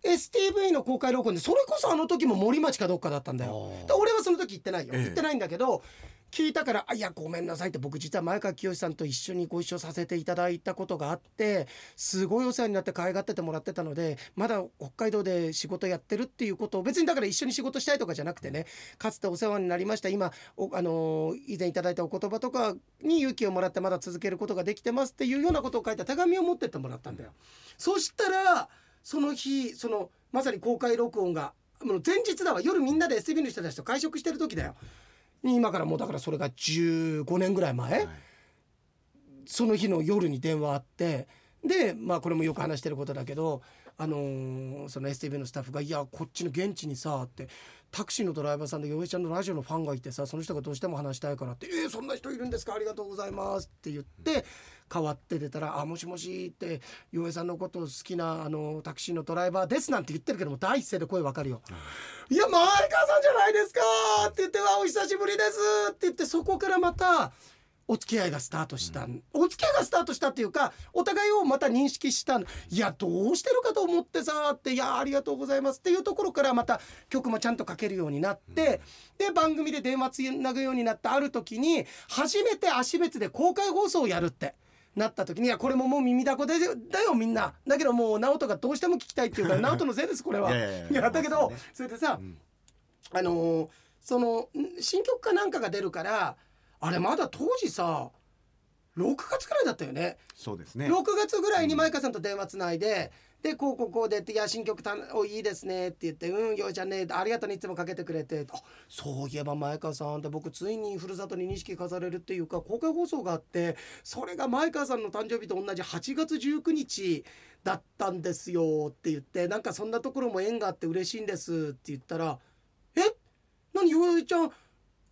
STV の公開録音でそれこそあの時も森町かどっかだったんだよ。俺はその時行ってないよ、ええ行ってないんだけど聞いたから「あいやごめんなさい」って僕実は前川清さんと一緒にご一緒させていただいたことがあってすごいお世話になって可愛がっててもらってたのでまだ北海道で仕事やってるっていうことを別にだから一緒に仕事したいとかじゃなくてねかつてお世話になりました今おあのー以前いただいたお言葉とかに勇気をもらってまだ続けることができてますっていうようなことを書いた手紙を持ってってもらったんだよ。そしたらその日そのまさに公開録音がもう前日だわ。夜みんなで STV の人たちと会食してる時だよ。に今からもうだからそれが15年ぐらい前、はい。その日の夜に電話あってでまあこれもよく話してることだけど、あのーその STV のスタッフが「いやこっちの現地にさ」ってタクシーのドライバーさんで洋平ちゃんのラジオのファンがいてさその人がどうしても話したいからって「えー、そんな人いるんですか？ありがとうございます」って言って変わって出たら「あもしもし」って「洋平さんのこと好きなあのタクシーのドライバーです」なんて言ってるけども第一声で声わかるよ。いや前川さんじゃないですかって言って「わお久しぶりです」って言ってそこからまたお付き合いがスタートした、お付き合いがスタートしたっていうかお互いをまた認識したいやどうしてるかと思ってさって「いやありがとうございます」っていうところからまた曲もちゃんと書けるようになって、で番組で電話つなぐようになったある時に初めて足別で公開放送をやるって。なった時にいやこれももう耳だこでだよみんな。だけどもう直人がどうしても聞きたいっていうから 直人のせいですこれは。いやだけどそうね。それでさ、うん。あのーそのん新曲かなんかが出るからあれまだ当時さ6月ぐらいだったよね。そうですね。6月ぐらいにマイカさんと電話つないででこうこうこうでって「いや新曲たおいいですね」って言って「うんよいちゃんねありがとうねいつもかけてくれて」あそういえば前川さんって僕ついにふるさとに錦飾れるっていうか公開放送があってそれが前川さんの誕生日と同じ8月19日だったんですよって言ってなんかそんなところも縁があって嬉しいんですって言ったら「え？何？よいちゃん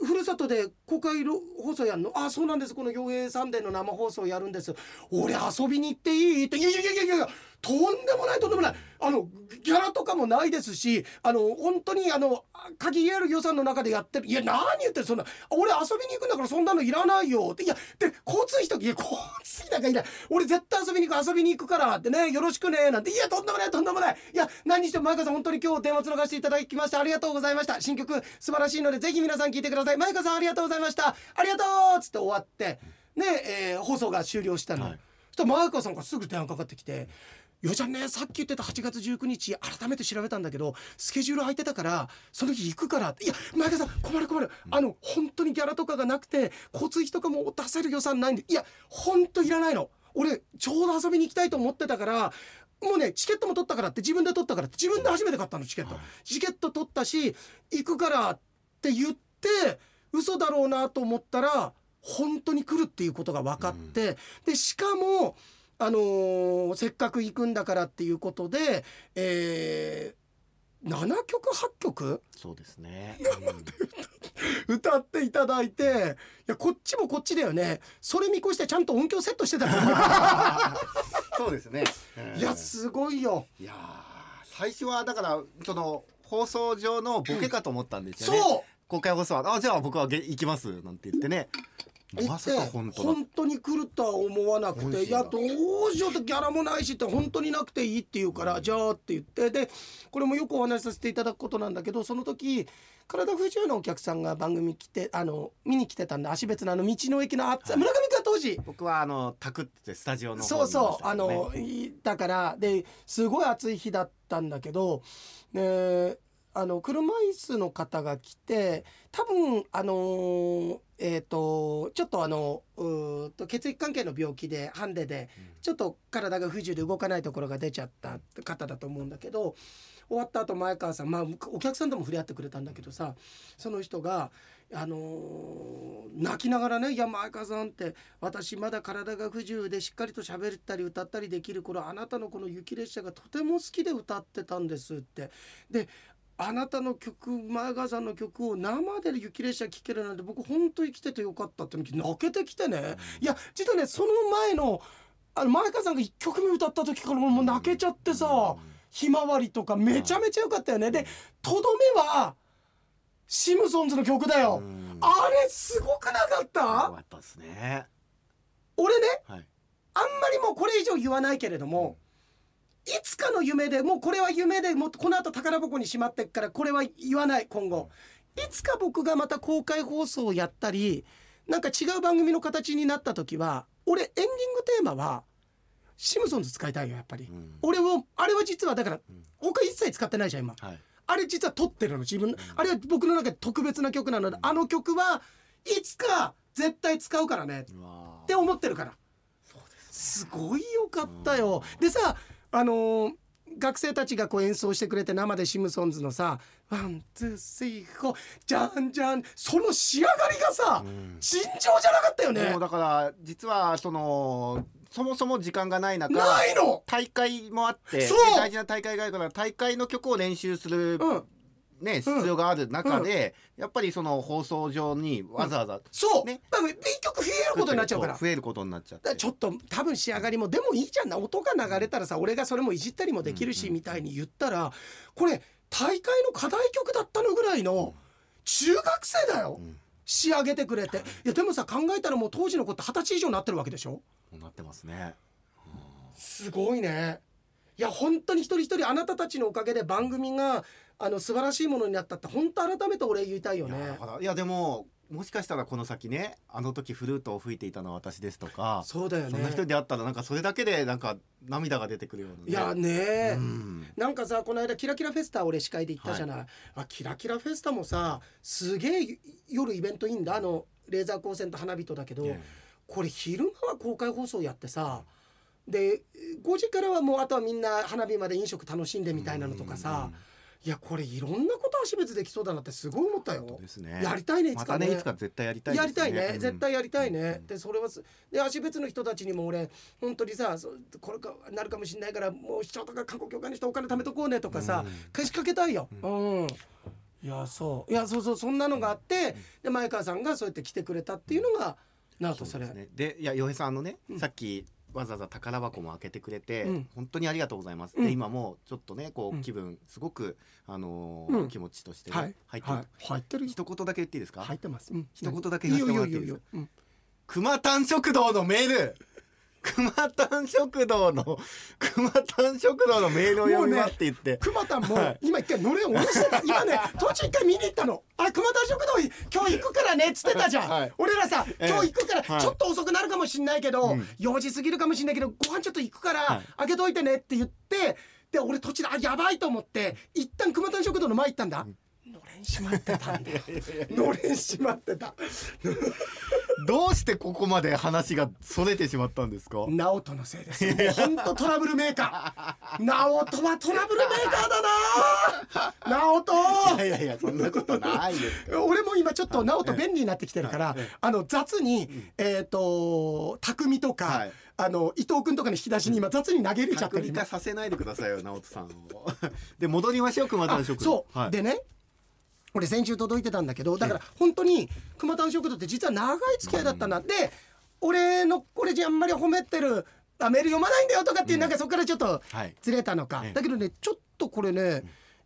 ふるさとで公開放送やんの？あそうなんです。この傭兵サンデーの生放送やるんです。俺遊びに行っていい？って。いやいやいやいやいや。とんでもないとんでもない。あのギャラとかもないですしあの本当にあの限りある予算の中でやってる。いや何言ってるそんな。俺遊びに行くんだからそんなのいらないよ。っていやで交通費とかいや交通費なんかいない。俺絶対遊びに行く遊びに行くからってねよろしくねなんて。いやとんでもないとんでもない。いや何にしても前川さん本当に今日電話つながせていただきましてありがとうございました。新曲素晴らしいのでぜひ皆さん聞いてください。前川さんありがとうございました。ありがとうっつって終わって。ねえー放送が終了したの、はい。そしたら前川さんがすぐ電話かかってきて「よちゃんねさっき言ってた8月19日改めて調べたんだけどスケジュール空いてたからその日行くから」って「いや前川さん困る困る。あの本当にギャラとかがなくて交通費とかも出せる予算ないんで。いや本当いらないの。俺ちょうど遊びに行きたいと思ってたからもうねチケットも取ったからって自分で取ったからって自分で初めて買ったのチケット、はい。チケット取ったし行くからって言って嘘だろうなと思ったら本当に来るっていうことが分かって、でしかも、あのーせっかく行くんだからっていうことで、えー7曲8曲？そうですね、歌っていただいていやこっちもこっちだよね。それ見越してちゃんと音響セットしてた そうですね、いやすごいよ。いやー最初はだからその放送上のボケかと思ったんですよね、そう。公開放送は「あじゃあ僕はげ行きます」なんて言ってねまさか本当だ。本当に来るとは思わなくていやどうしようとギャラもないしって本当になくていいって言うから、じゃあって言ってでこれもよくお話しさせていただくことなんだけどその時体不自由なお客さんが番組来てあの見に来てたんで足別のあの道の駅のあっ、はい。村上君は当時。僕はあのタクってスタジオの方そうそうあのいだからですごい暑い日だったんだけど、ね、あの車椅子の方が来て多分あのーえっ、とちょっとあのうと血液関係の病気でハンデでちょっと体が不自由で動かないところが出ちゃった方だと思うんだけど終わった後前川さんまあお客さんとも触れ合ってくれたんだけどさその人があのー泣きながらね「いや前川さんって私まだ体が不自由でしっかりと喋ったり歌ったりできる頃あなたのこの雪列車がとても好きで歌ってたんです」って。であなたの曲前川さんの曲を生で雪列車聴けるなんて僕本当に来ててよかったって泣けてきてね、いや実はねその前のあの前川さんが1曲目歌った時から俺もう泣けちゃってさ「ひまわり」とかめちゃめちゃ良かったよね。でとどめはシムソンズの曲だよ。うん。あれすごくなかっよたかったですね。俺ねはい。あんまりもうこれ以上言わないけれども、いいつかの夢でもうこれは夢でもうこの後宝箱にしまってっからこれは言わない今後いつか僕がまた公開放送をやったりなんか違う番組の形になった時は俺エンディングテーマはシムソンズ使いたいよやっぱり、うん俺もあれは実はだから他一切使ってないじゃん今はいあれ実は撮ってるの自分、あれは僕の中で特別な曲なので、あの曲はいつか絶対使うからねって思ってるからすごいよかったよ。でさあのー学生たちがこう演奏してくれて生でシムソンズのさ「ワンツースリーフォーじゃんじゃん」その仕上がりがさうん。尋常じゃなかったよね。もう。だから実はそのそもそも時間がない中ないの！大会もあってそう！で大事な大会があるから大会の曲を練習する、うんね、必要がある中で、やっぱりその放送上にわざわざそう、ね。だから一曲増えることになっちゃうから。増えること。になっちゃってちょっと多分仕上がりもでもいいじゃんな。音が流れたらさ俺がそれもいじったりもできるしうん。みたいに言ったらこれ大会の課題曲だったのぐらいの中学生だよ。うん。仕上げてくれて。いやでもさ考えたらもう当時の子って二十歳以上になってるわけでしょ？なってますね。すごいね。いや本当に一人一人あなたたちのおかげで番組があの素晴らしいものになったって本当改めて俺言いたいよね。いやでももしかしたらこの先ねあの時フルートを吹いていたのは私ですとかそうだよそんな人にね出会ったらなんかそれだけでなんか涙が出てくるような、ね、いやねうん。なんかさこの間キラキラフェスタ俺司会で行ったじゃない、あキラキラフェスタもさすげえ夜イベントいいんだあのレーザー光線と花火とだけど、ねこれ昼間は公開放送やってさで5時からはもうあとはみんな花火まで飲食楽しんでみたいなのとかさいやこれいろんなこと足別できそうだなってすごい思ったよ。そう。ですね。やりたいねいつまかね。たねいつか絶対やりたいですやりたいね、うん。絶対やりたいね、うん。でそれはすで足別の人たちにも俺本当にさそこれかなるかもしれないからもう市長とか観光協会の人お金貯めとこうねとかさ、うん。貸しかけたいよ、うん。いやそう。いやそうそうそんなのがあって、で前川さんがそうやって来てくれたっていうのがなとそれ。ですね。でいや洋平さんあのね、うん。さっきわざわざ宝箱も開けてくれて、うん。本当にありがとうございます、うん。で今もうちょっとねこううん。気分すごくあのーうん。気持ちとしてね、はい。入ってる、はい。入ってる。よ一言だけ言っていいですか、入ってます、うん、一言だけ言わせてもらっていいですか？熊丹食堂のメール熊丹食堂の熊丹食堂のメールを読みますって言って、もはい。今一回のれん下ろしてた。今ね途中一回見に行ったの。あ熊田食堂今日行くからねっつってたじゃん、はい。俺らさええ。今日行くからはい。ちょっと遅くなるかもしんないけど、うん。4時過ぎるかもしんないけどご飯ちょっと行くからはい。開けといてねって言ってで俺途中であやばいと思って一旦熊田食堂の前行ったんだ、のれん閉まってたんだよ。のれん閉まってた。どうしてここまで話がそれてしまったんですか？直人のせいです。よもうほんとトラブルメーカー。直人はトラブルメーカーだな。直人。いやいやいやそんなことないです俺も今ちょっと直人便利になってきてるから、はい。あの雑に、えっ、と匠とか、はい。あの伊藤君とかの引き出しに今雑に投げ入れちゃってるさせないでくださいよ直人さんを。で戻りましょう熊田あの食堂。そう、はい、でね俺先週届いてたんだけどだから本当に熊丹食堂って実は長い付き合いだったんだ、で俺のこれじゃあんまり褒めてるあメール読まないんだよとかっていう、なんかそこからちょっとはい。ずれたのか、ええ。だけどねちょっとこれね、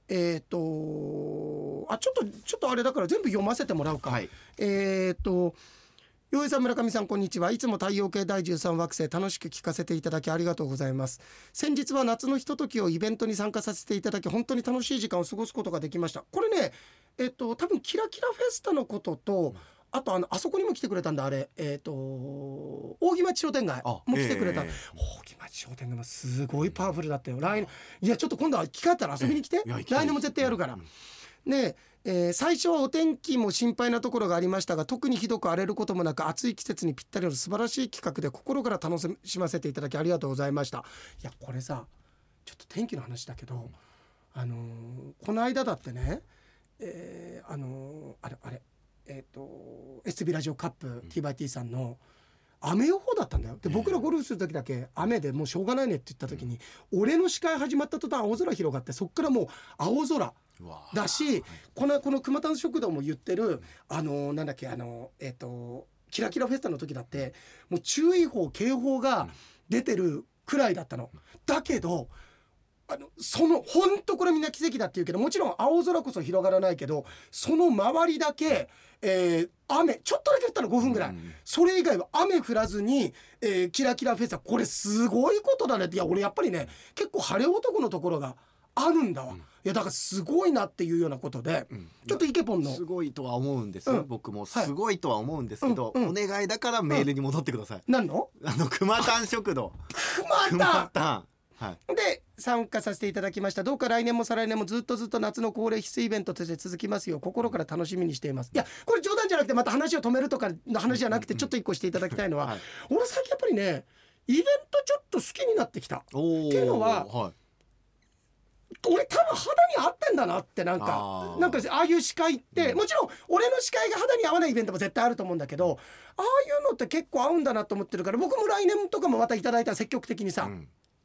えっ、とあちょっとちょっとあれだから全部読ませてもらうか、はい。えっ、と洋平さん村上さんこんにちは。いつも太陽系第13惑星楽しく聞かせていただきありがとうございます。先日は夏のひとときをイベントに参加させていただき本当に楽しい時間を過ごすことができました。これねえっと多分キラキラフェスタのこととあとあのあそこにも来てくれたんだあれ。えっと大木町商店街も来てくれた、ええ。大木町商店街もすごいパワフルだったよ来年いやちょっと今度は機会あったら遊びに来て来年も絶対やるからうんで、えー最初はお天気も心配なところがありましたが特にひどく荒れることもなく暑い季節にぴったりの素晴らしい企画で心から楽しませていただきありがとうございました。いやこれさちょっと天気の話だけど、あのーこの間だってね、えーあのーあれあれえっ、と SB ラジオカップ T/T さんの雨予報だったんだよ。で僕らゴルフする時だけ雨でもうしょうがないねって言った時に、俺の視界始まった途端青空広がってそっからもう青空だしこのこの熊田食堂も言ってるあのなんだっけあのえっ、とキラキラフェスタの時だってもう注意報警報が出てるくらいだったの。だけどあのその本当これみんな奇跡だって言うけどもちろん青空こそ広がらないけどその周りだけ、えー雨ちょっとだけ降ったの5分ぐらい、うん。それ以外は雨降らずに、えーキラキラフェスタこれすごいことだねって。いや俺やっぱりね結構晴れ男のところがあるんだわ、いやだからすごいなっていうようなことで、うん。ちょっとイケポンの。すごいとは思うんです、うん。僕も。はい。すごいとは思うんですけど、うんうん。お願いだからメールに戻ってください、何の？あの熊食堂。熊はい。で参加させていただきました。どうか来年も再来年もずっとずっと夏の恒例必須イベントとして続きますよ。う心から楽しみにしています。いやこれ冗談じゃなくてまた話を止めるとかの話じゃなくてちょっと一個していただきたいのは、はい。俺最近やっぱりねイベントちょっと好きになってきた。っていうのははい。俺多分肌に合ってんだなってなんかなんかああいう司会って、もちろん俺の司会が肌に合わないイベントも絶対あると思うんだけどああいうのって結構合うんだなと思ってるから僕も来年とかもまたいただいたら積極的にさ、うん。や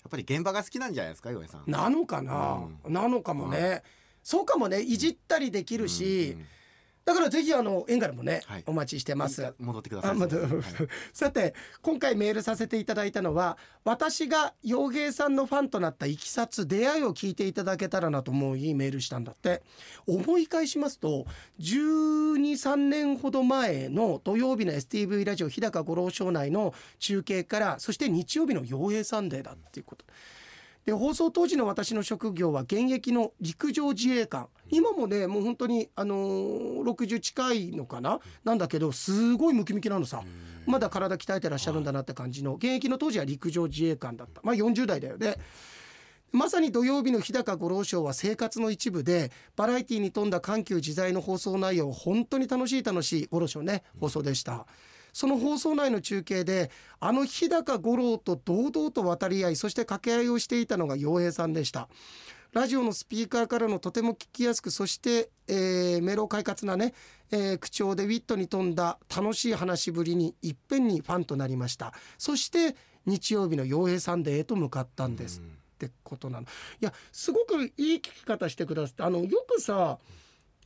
っぱり現場が好きなんじゃないですか岩井さん。なのかな、なのかもね、そうかもね。いじったりできるし、うんうんだからぜひあの縁からもね、はい。お待ちしてます。戻ってください。あま さて今回メールさせていただいたのは私が洋平さんのファンとなったいきさつ出会いを聞いていただけたらなと思いメールしたんだって。思い返しますと123年ほど前の土曜日の STV ラジオ日高五郎省内の中継からそして日曜日の洋平サンデーだっていうことで放送当時の私の職業は現役の陸上自衛官。今もねもう本当にあのー60近いのかな？なんだけどすごいムキムキなのさ。まだ体鍛えてらっしゃるんだなって感じの。現役の当時は陸上自衛官だった。まあ40代だよね。まさに土曜日の日高五郎賞は生活の一部でバラエティに富んだ緩急自在の放送内容本当に楽しい楽しい五郎賞ね放送でした。その放送内の中継であの日高五郎と堂々と渡り合いそして掛け合いをしていたのが陽平さんでした。ラジオのスピーカーからのとても聞きやすくそして、えーメロ快活なね、えー口調でウィットに富んだ楽しい話ぶりにいっぺんにファンとなりました。そして日曜日の陽平サンデーへと向かったんです。ってことなの。いやすごくいい聞き方してくださってあのよくさ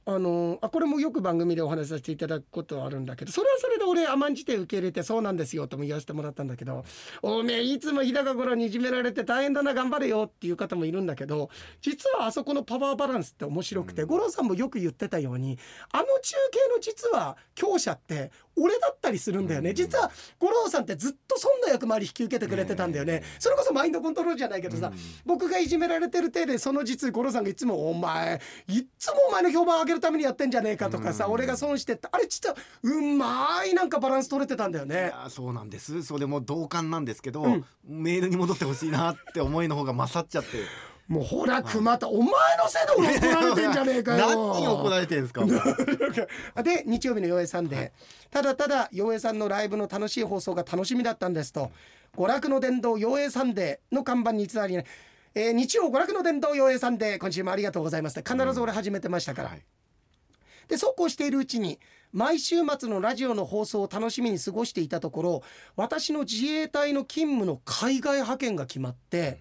あのあこれもよく番組でお話しさせていただくことはあるんだけどそれはそれで俺甘んじて受け入れてそうなんですよとも言わせてもらったんだけどおめえいつも日高五郎にいじめられて大変だな頑張れよっていう方もいるんだけど実はあそこのパワーバランスって面白くて、五郎さんもよく言ってたようにあの中継の実は強者って俺だったりするんだよね、実は五郎さんってずっとそんな役回り引き受けてくれてたんだよね、それこそマインドコントロールじゃないけどさ、僕がいじめられてる体でその実五郎さんがいつも「お前いっつもお前の評判上げるためにやってんじゃねえか」とかさ、俺が損してってあれ実はうまいなんかバランス取れてたんだよいね。やそうなんです。それも同感なんですけど、うん。メールに戻ってほしいなって思いの方が勝っちゃってもうほら熊田お前のせいで俺怒られてんじゃねえかよ。何に怒られてるんですか で日曜日の洋江さんで、ただただ洋江さんのライブの楽しい放送が楽しみだったんですと。娯楽の殿堂洋平サンデーの看板につながり、えー日曜娯楽の殿堂洋平サンデー今週もありがとうございますって。必ず俺始めてましたから、はい。でそうこうしているうちに毎週末のラジオの放送を楽しみに過ごしていたところ私の自衛隊の勤務の海外派遣が決まって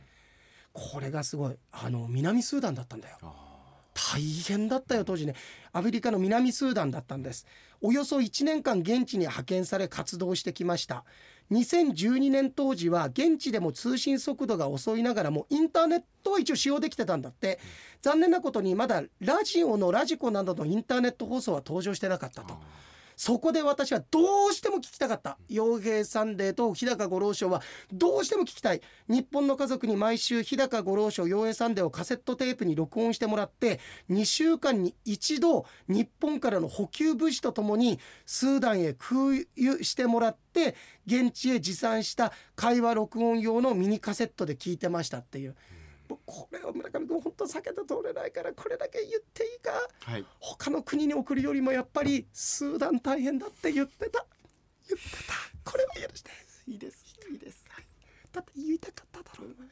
これがすごいあの南スーダンだったんだよ。大変だったよ当時ね。アフリカの南スーダンだったんです。およそ1年間現地に派遣され活動してきました。2012年当時は現地でも通信速度が遅いながらもインターネットは一応使用できてたんだって。残念なことにまだラジオのラジコなどのインターネット放送は登場してなかったとそこで私はどうしても聞きたかった洋平サンデーと日高晤郎ショーはどうしても聞きたい日本の家族に毎週日高晤郎ショー洋平サンデーをカセットテープに録音してもらって2週間に一度日本からの補給物資とともにスーダンへ空輸してもらって現地へ持参した会話録音用のミニカセットで聞いてましたっていう。僕これを村上君本当避けて通れないからこれだけ言っていいか。はい。他の国に送るよりもやっぱりスーダン大変だって言ってた。言ってた。これは許して。いいです。いいです。だって言いたかっただろうな。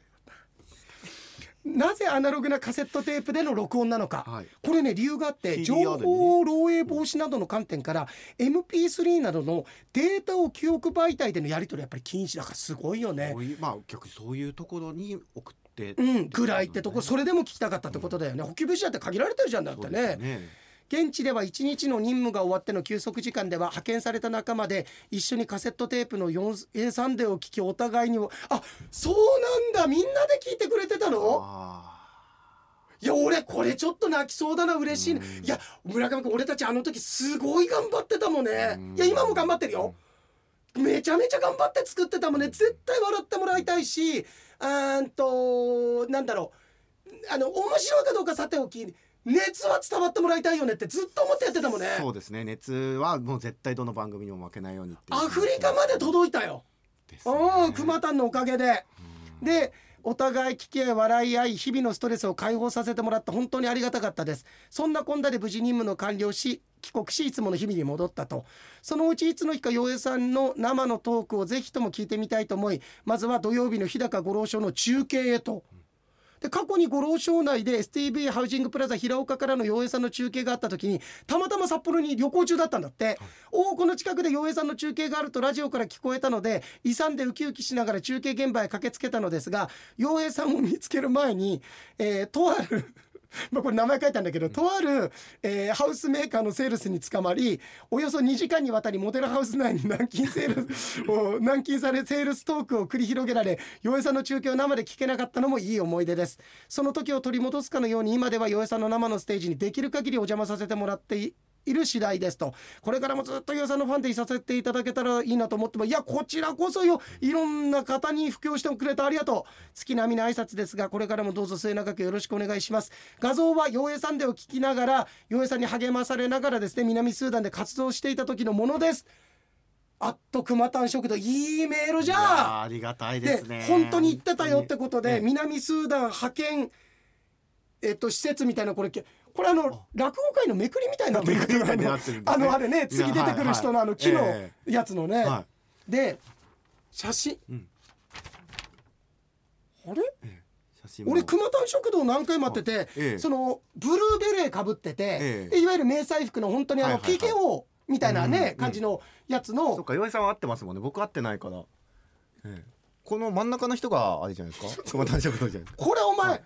なぜアナログなカセットテープでの録音なのか、はい。これね理由があって情報漏洩防止などの観点から MP3 などのデータを記憶媒体でのやり取りやっぱり禁止。だからすごいよね。こうい。うまあ逆にそういうところに送ってうん。ぐらいってとこそれでも聞きたかったってことだよね。補給物資だって限られてるじゃんだってね。ね。現地では1日の任務が終わっての休息時間では派遣された仲間で一緒にカセットテープの 4A3 デを聞きお互いにもあそうなんだみんなで聞いてくれてたの？あいや俺これちょっと泣きそうだな嬉しいねうん。いや村上君俺たちあの時すごい頑張ってたもんね。うん。いや今も頑張ってるよ。めちゃめちゃ頑張って作ってたもんね。絶対笑ってもらいたいしあーんとなんだろう。あの面白いかどうかさておき熱は伝わってもらいたいよねってずっと思ってやってたもんね。ーそうですね。熱はもう絶対どの番組にも負けないようにアフリカまで届いたよ。ですね。うん熊田のおかげで。でお互い聞き合い笑い合い日々のストレスを解放させてもらって本当にありがたかったですそんなこんなで無事任務の完了し帰国しいつもの日々に戻ったとそのうちいつの日か洋江さんの生のトークをぜひとも聞いてみたいと思いまずは土曜日の日高五郎賞の中継へと。で過去に五郎省内で STV ハウジングプラザ平岡からの洋江さんの中継があった時にたまたま札幌に旅行中だったんだって、おおこの近くで洋江さんの中継があるとラジオから聞こえたので勇んでウキウキしながら中継現場へ駆けつけたのですが洋江さんを見つける前に、えーとあるまあこれ名前書いたんだけどとある、えーハウスメーカーのセールスに捕まりおよそ2時間にわたりモデルハウス内に軟禁セールス を軟禁されセールストークを繰り広げられ洋江さんの中継を生で聞けなかったのもいい思い出です。その時を取り戻すかのように今では洋江さんの生のステージにできる限りお邪魔させてもらっていいる次第ですと。これからもずっと洋江さんのファンでいさせていただけたらいいなと思ってもいやこちらこそよ。いろんな方に布教してくれてありがとう。月並みな挨拶ですがこれからもどうぞ末永くよろしくお願いします。画像は洋江さんでを聞きながら洋江さんに励まされながらですね南スーダンで活動していた時のものです。あっと熊丹食堂いいメールじゃーありがたいでですね。本当に言ってたよってことで、ええ。南スーダン派遣えっと施設みたいなこれけこれあの落語界のめくりみたいになめくりみたいになってるんですね。あのあれね次出てくる人のあの木のえやつのね、はで写真、うん。あれ？写真も。俺熊丹食堂何回も会ってて、ええ。そのブルーベレーかぶってて、いわゆる迷彩服の本当にあの PKO みたいなね、感じのやつの、そっか岩井さんは会ってますもんね。僕会ってないから、ええ。この真ん中の人があれじゃないですか？熊谷食堂じゃないですか？これお前、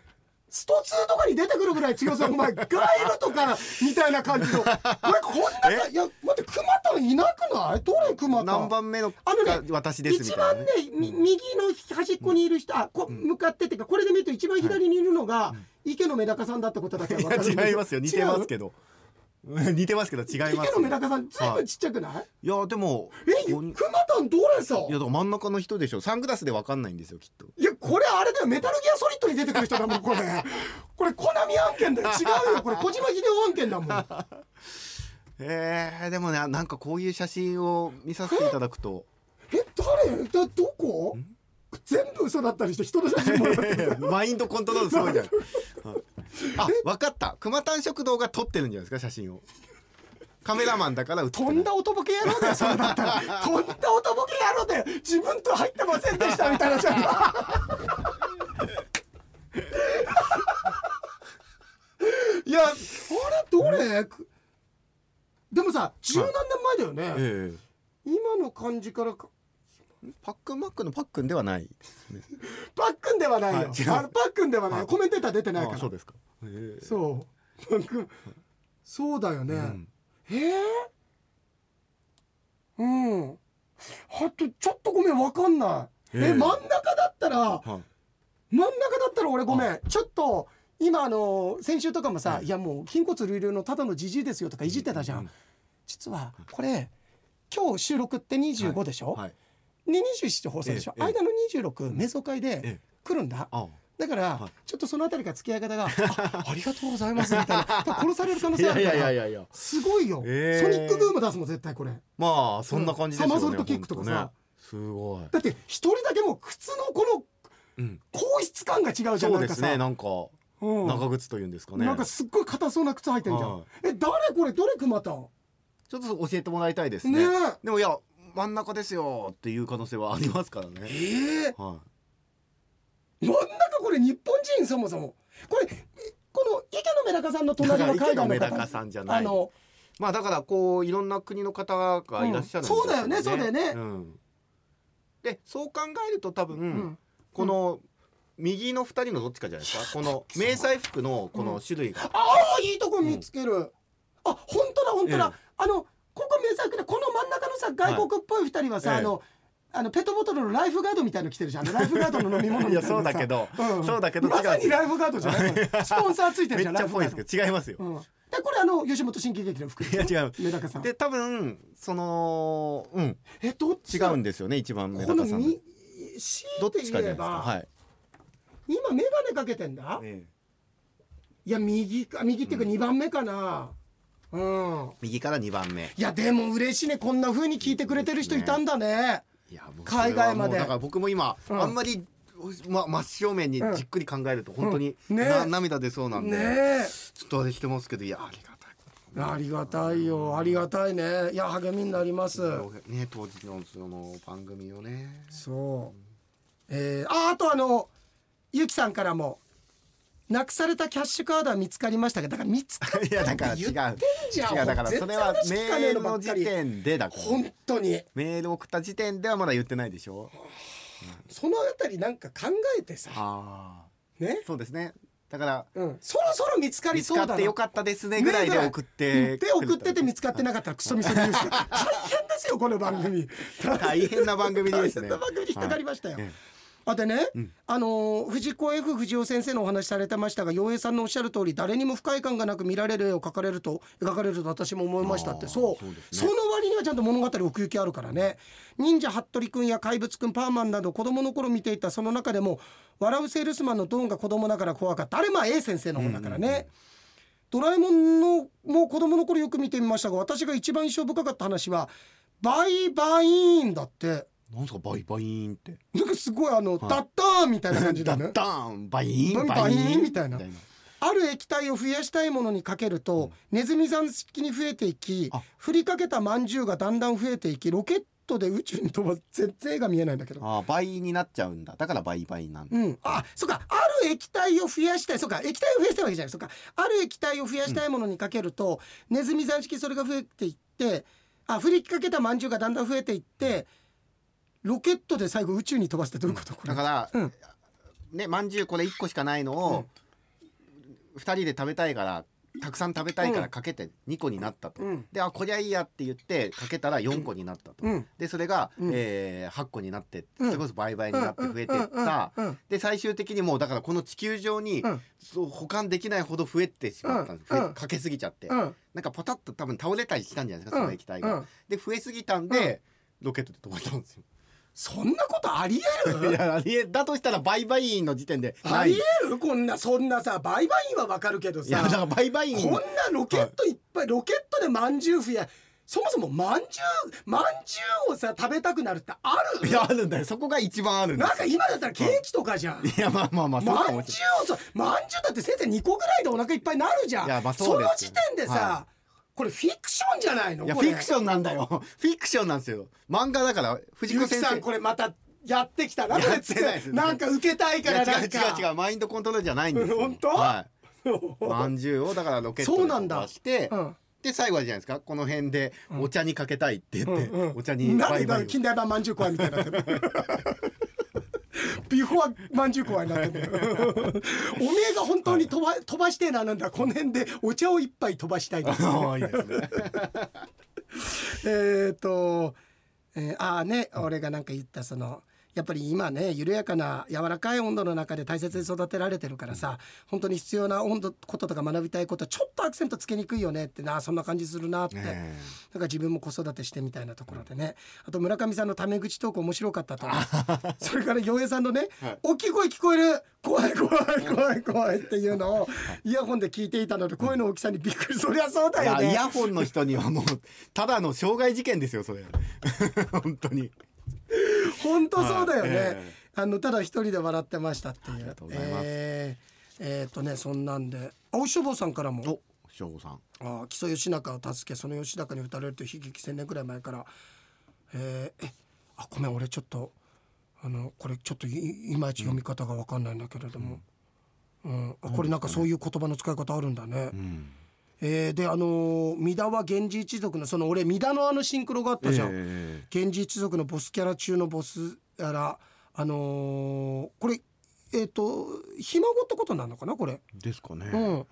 スト2とかに出てくるぐらい強さお前ガイルとかみたいな感じの。これこんないや待って熊田いなくない？どれ熊田？何番目のあのねが私ですみ一たいな、番ねね、み右の端っこにいる人、あこ向かってっていうかこれで見ると一番左にいるのが、池野メダカさんだってことだけは分かるいや違いますよ。似てますどけど 似てますけど違います。池野メダカさんずいぶんちっちゃくない、いやでもえここに熊田どれさいや真ん中の人でしょ。サングラスでわかんないんですよきっと。いやこれあれだよ。メタルギアソリッドに出てくる人だもんこれ。これコナミ案件だよ。違うよ。これ小島秀夫案件だもん。えー、でもねなんかこういう写真を見させていただくと。え誰？だどこ？全部嘘だったりして人の写真もマインドコントロールすごいじゃん。はいあわかった。熊丹食堂が撮ってるんじゃないですか写真を。カメラマンだから写ってとない。んだおとぼけ野郎だよそれだったらとんだおとぼけ野郎だよ。自分と入ってませんでしたみたいなじゃんいやあれどれ、くでもさ十何年前だよね、ええ。今の感じからかパックンマックのパックンではない。パックンではないよ、はい。違う。あのパックンではない、はい。コメンテーター出てないから。あそうですか、ええそう。パックンそうだよね、うん。えー、うん。あとちょっとごめんわかんない、えええ真ん中だったらはい。真ん中だったら俺ごめん。ちょっと今あの先週とかもさ、はい。い、やもう筋骨隆々のただのじじいですよとかいじってたじゃん、うん実はこれ今日収録って25でしょ、はいで27放送でしょ、間の26瞑想会でえ来るんだ、あだから、はい。ちょっとそのあたりから付き合い方が あありがとうございますみたいな。殺される可能性あるから。やいやいやいやすごいよ、ええ。ソニックブーム出すもん絶対これ。まあそんな感じですよね、うんサマーソルトキックとかさ。ね。すごい、だって一人だけもう靴のこのうん、硬質感が違うじゃんそうですねなんかうん。長靴というんですかね。なんかすっごい硬そうな靴履いてんじゃん、はい。え誰これ？どれ熊田？ちょっと教えてもらいたいですね。ねでもいや真ん中ですよっていう可能性はありますからえね。えは真ん中これ日本人そもそも。これえこの池野メダカさんのい隣の海外の野メダカ方さんじゃない。あのまあだからこういろんな国の方がいらっしゃるんですうん。そうだよねそうだよね。うん。でそう考えると多分、うん。この右の二人のどっちかじゃないですか？この迷彩服のこの種類が、ああいいとこ見つける、あ本当だ本当だ、え。あのここ名作でこの真ん中のさ外国っぽい二人はさ、ええあのあのペットボトルのライフガードみたいの着てるじゃん。ライフガードの飲み物みたいなさ。いやそうだけど、うん。そうだけどまさにライフガードじゃない スポンサーついてるじゃんめっちゃっぽいですけど違いますよ、うん、でこれあの吉本新喜劇の服いや違う。メダカさん。で多分そのうん。えどっち違だうんですよね一番メこダカさんどっちかじゃないですか。ば、はい、今眼鏡かけてんだ？ええ。いや右か右っていうか2番目かな。うん右から2番目。いやでも嬉しいね。こんな風に聞いてくれてる人いたんだね。いやもう海外まで。だから僕も今、うん。あんまり、ま、真正面にじっくり考えると本当に、うん。ねな涙出そうなんで、ねちょっとあれしてますけどいやありがたい。えありがたいよ。ありがたいね。いや励みになります。ね当時のその番組をね。そう。えー、ああとあのゆきさんからもなくされたキャッシュカードは見つかりましたがだから見つかっいやだから違う。違う。だからそれはメールの時点でだから本当に。メール送った時点ではまだ言ってないでしょ？そのあたりなんか考えてさ。あね？あ、そうですね。だからうん、そろそろ見つかり見つそうだな。かってよかったですねぐらいで送ってで送ってて見つかってなかったらクソみそニュース。大変ですよこの番組。大変な番組ですね。大変な番組に引っかかりましたよ、はい。えあでね、うん。あのー藤子 F 不二雄先生のお話しされてましたが洋平さんのおっしゃる通り誰にも不快感がなく見られる絵を描かれると描かれると私も思いましたって。そう。ね。その割にはちゃんと物語奥行きあるからね。忍者服部くんや怪物くんパーマンなど子供の頃見ていたその中でも笑うセールスマンのドンが子供ながら怖かった。あれまあ A 先生の方だからね、うんうんうん。ドラえもんのもう子供の頃よく見てみましたが私が一番印象深かった話はバイバイーンだってなんですかバイバイーンって。なんかすごいあの、はい。ダッターンみたいな感じだね。ダッターンバイーンバイーンみたいな。な。ある液体を増やしたいものにかけると、ネズミ山式に増えていきあ。振りかけた饅頭がだんだん増えていきロケットで宇宙に飛ばす全然絵が見えないんだけど。あー倍になっちゃうんだ。だから倍倍なんだ。うん、あそうか。ある液体を増やしたいそうか。液体を増やしたいわけじゃない。そうか。ある液体を増やしたいものにかけると、ネズミ山式それが増えていってあ振りかけた饅頭がだんだん増えていってロケットで最後宇宙に飛ばすってどういうこと？これ。だから、うん。ねまんじゅうこれ1個しかないのを、2人で食べたいからたくさん食べたいからかけて2個になったと、うん。であこりゃいいやって言ってかけたら4個になったと、うん。でそれが、うん。えー8個になってうん。それこそ倍々になって増えていった、で最終的にもうだからこの地球上に、うん。そう保管できないほど増えてしまったんです、かけすぎちゃって、うん。なんかポタッと多分倒れたりしたんじゃないですか、その液体が。うん。で増えすぎたんで、ロケットで飛ばしたんですよ。そんなことありえる？いやありえだとしたら倍々の時点であ。りえる？こんなそんなさ売買員はわかるけどさいやだから倍々こんなロケットいっぱい、ロケットでまんじゅう増やそもそもまんじゅうまんじゅうをさ食べたくなるってある？いやあるんだよ。そこが一番あるんなんか今だったらケーキとかじゃん。いやまあまあまあそうまんじゅうをさまんじゅうだってせいぜい2個ぐらいでお腹いっぱいになるじゃん。いやまあそそうですよの時点でさ、はこれフィクションじゃないの？いやフィクションなんだよ。フィクションなんですよ。漫画だから藤子先生。これまたやってきたな。やってないですなんか受けたいいからなんや違う違うか。違うマインドコントロールじゃないんですよ。本当？はい。まんじゅうをだからロケットでそうなんだ。飛ばしてうん。で最後はじゃないですか。この辺でお茶にかけたいって言って、うんうんお茶になんでだバイ。バイ近代版まんじゅう怖いみたいになビフォーまんじゅう怖いになってる おめえが本当に飛ば,、飛ばしてえななんだ。この辺でお茶を一杯飛ばしたいです。ああいいですね。えっと、えー、ああね俺がなんか言ったそのやっぱり今ね緩やかな柔らかい温度の中で大切に育てられてるからさ本当に必要な温度こととか学びたいことちょっとアクセントつけにくいよねってなそんな感じするなって、ええ。なんか自分も子育てしてみたいなところでね。あと村上さんのタメ口トーク面白かったとそれから洋平さんのね、はい。大きい声聞こえる。怖い怖い怖い怖いっていうのをイヤホンで聞いていたので声の大きさにびっくりそりゃそうだよね。イヤホンの人にはもうただの傷害事件ですよそれ。本当に 本当そうだよね、はい。えあのただ一人で笑ってましたっていう。ありがとうございます。えーえーっとねそんなんで。あおしょぼさんからも。お省吾さん。あ木曽義仲を助けその義仲に打たれるという悲劇1,000年ぐらい前から。えーえあごめん俺ちょっとあのこれちょっといいまいち読み方が分かんないんだけれども、うん。あこれなんかそういう言葉の使い方あるんだね。うんえーであのー三田は源氏一族のその俺三田のあのシンクロがあったじゃん。え源氏一族のボスキャラ中のボスやらあのーこれえっ、とひ孫ってことなのかなこれ。えですかね。うん。うん。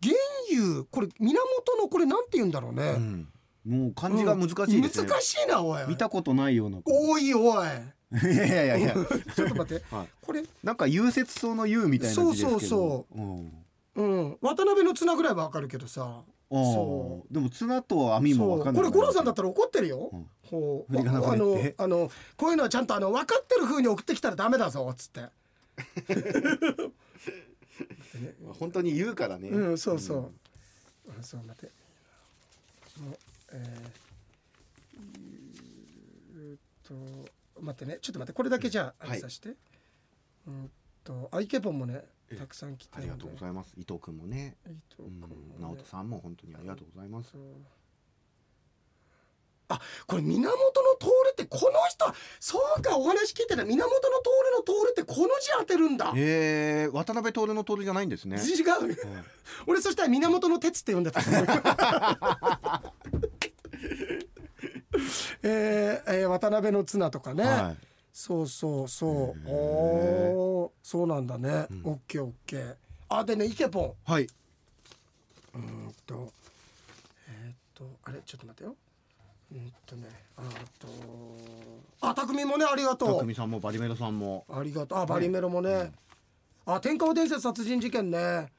源優これ源のこれなんて言うんだろうね。うん。もう漢字が難しいですね難しいなおい。見たことないような。おいおい。いやいやいや。い やちょっと待って。はい。これ。なんか融雪草の優みたいな字ですけど。そうそうそうんうん。渡辺の綱ぐらいはわかるけどさ。あそあでも綱と網もそう。わかんない。これ五郎さんだったら怒ってるよ、うん。ほう。振り仮名あの振れって。あのこういうのはちゃんとあの分かってる風に送ってきたらダメだぞっつって。本当に言うからね。うんそうそう、あそう待って。もうえーえーっと待ってね。ちょっと待って。これだけじゃああはい。れさして、うんとあイケボンもねえたくさん来てありがとうございます。伊藤君もね。いいとうんこもね。直人さんも本当にありがとうございます。あこれ源の通ってこの人そうかお話聞いてた。源の通の通ってこの字当てるんだ。えー、渡辺徹の徹じゃないんですね。違う俺そしたら源の鉄って呼んでた えーえー渡辺の綱とかね、はいそうそうそう。おー。そうなんだね、うん。オッケーオッケー。あでねイケポン。はい、うーんと。えーっとあれちょっと待ってよ。うーんとね。あと。あ匠もねありがとう。匠さんもバリメロさんも。ありがとう。あバリメロもね、あ天川伝説殺人事件ね。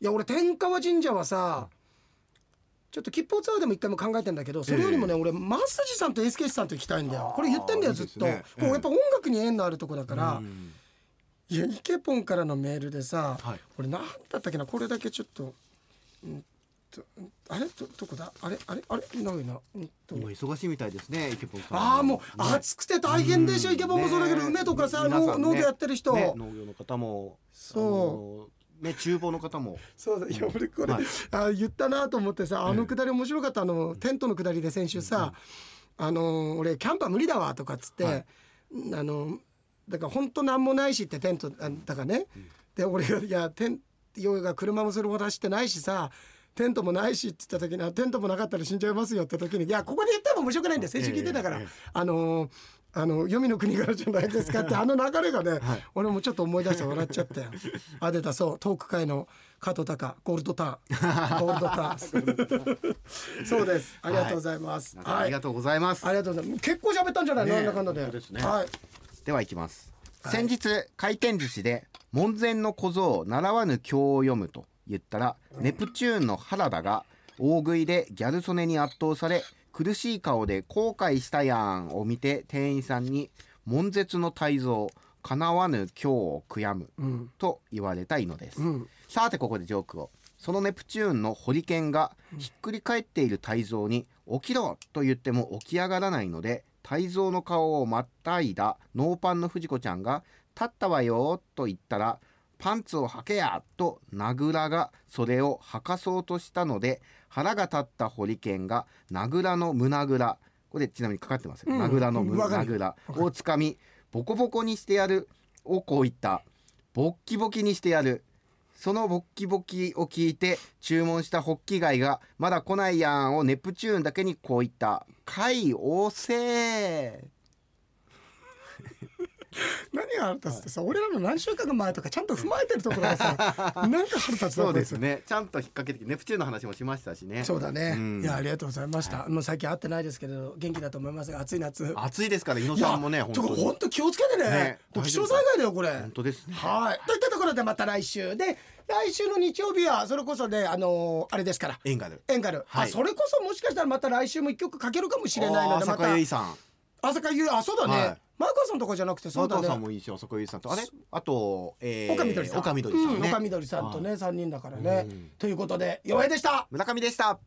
いや俺天川神社はさ、ちょっと吉報ツアーでも一回も考えてんだけどそれよりもね、俺増地さんとエスケシさんと行きたいんだよこれ言ってんだよずっと。ねこうやっぱ音楽に縁のあるとこだから、うん。いやイケポンからのメールでさ、はい。俺なんだったっけなこれだけちょっとうんとあれ？どどこだ？あれ？あれ？あれ？ないな。うんと。今忙しいみたいですねイケポンさん。ああもう暑くて大変でしょ、イケボンもそうだけど、ね。梅とかさ、ね。農農業やってる人、ね、農業の方もそうね厨房の方も。そうだいや俺これ、はい。あ言ったなと思ってさあのくだり面白かったあのテントのくだりで先週さ、あの俺キャンパー無理だわとかっつって、はい。あのだから本当なんもないしってテントあだからね、で俺が「いやテンヨウが車もそれほど走ってないしさテントもないし」って言った時にあ「テントもなかったら死んじゃいますよ」って時に「いやここで言っても面白くないんで先週聞いてたから、ええ。ええあのーあの黄泉の国からじゃないですかって あの流れがね、はい。俺もちょっと思い出して笑っちゃったよ。あ出たそう。トーク界の加藤隆。ゴールドター。ン ゴールドター。ンそうです。ありがとうございます、ありがとうございます、ありがとうございます。結構喋ったんじゃない、なんだかんだで。ね。はい。ではいきます、はい。先日回転寿司で門前の小僧習わぬ経を読むと言ったら、ネプチューンの原田が大食いでギャル曽根に圧倒され苦しい顔で後悔したやんを見て店員さんに悶絶の大蔵叶わぬ経を悔やむうんと言われたいのです、うんさてここでジョークをそのネプチューンのホリケンがひっくり返っている泰造に「起きろ!」と言っても起き上がらないので泰造の顔をまったいだノーパンの藤子ちゃんが「立ったわよ」と言ったら「パンツを履けや!」と名倉がそれを履かそうとしたので腹が立ったホリケンが名倉の胸倉これちなみにかかってますよ、うん。名倉の胸倉をつかみボコボコにしてやるをこう言った。ボッキボキにしてやる。そのボッキボキを聞いて注文したホッキ貝が「まだ来ないやん」をネプチューンだけにこう言った「貝おせー」何が腹立つってさ、俺らの何週間か前とかちゃんと踏まえてるところがさ なんか腹立つなそうですね。ちゃんと引っ掛けてネプチューンの話もしましたしね。つそうだね、うん。いやありがとうございました、もう最近会ってないですけど元気だと思いますが暑い夏。暑いですから井野さんもね本当に。本当気をつけてね。ね気象災害だよこれ。本当ですね。はい。といったところでまた来週で来週の日曜日はそれこそねあのーあれですから。エンガル。エンガル、はい。あそれこそもしかしたらまた来週も一曲かけるかもしれないのでま浅た香唯さん朝香ゆあそうだね、はい。マーカーさんとかじゃなくてそうだ佐藤さんねもいいし浅香唯さんとあれ？あとえー岡みどりさん。岡みどりさんね。うん岡みどりさんとね三人だからね、うん。ということで弱いでした。村上でした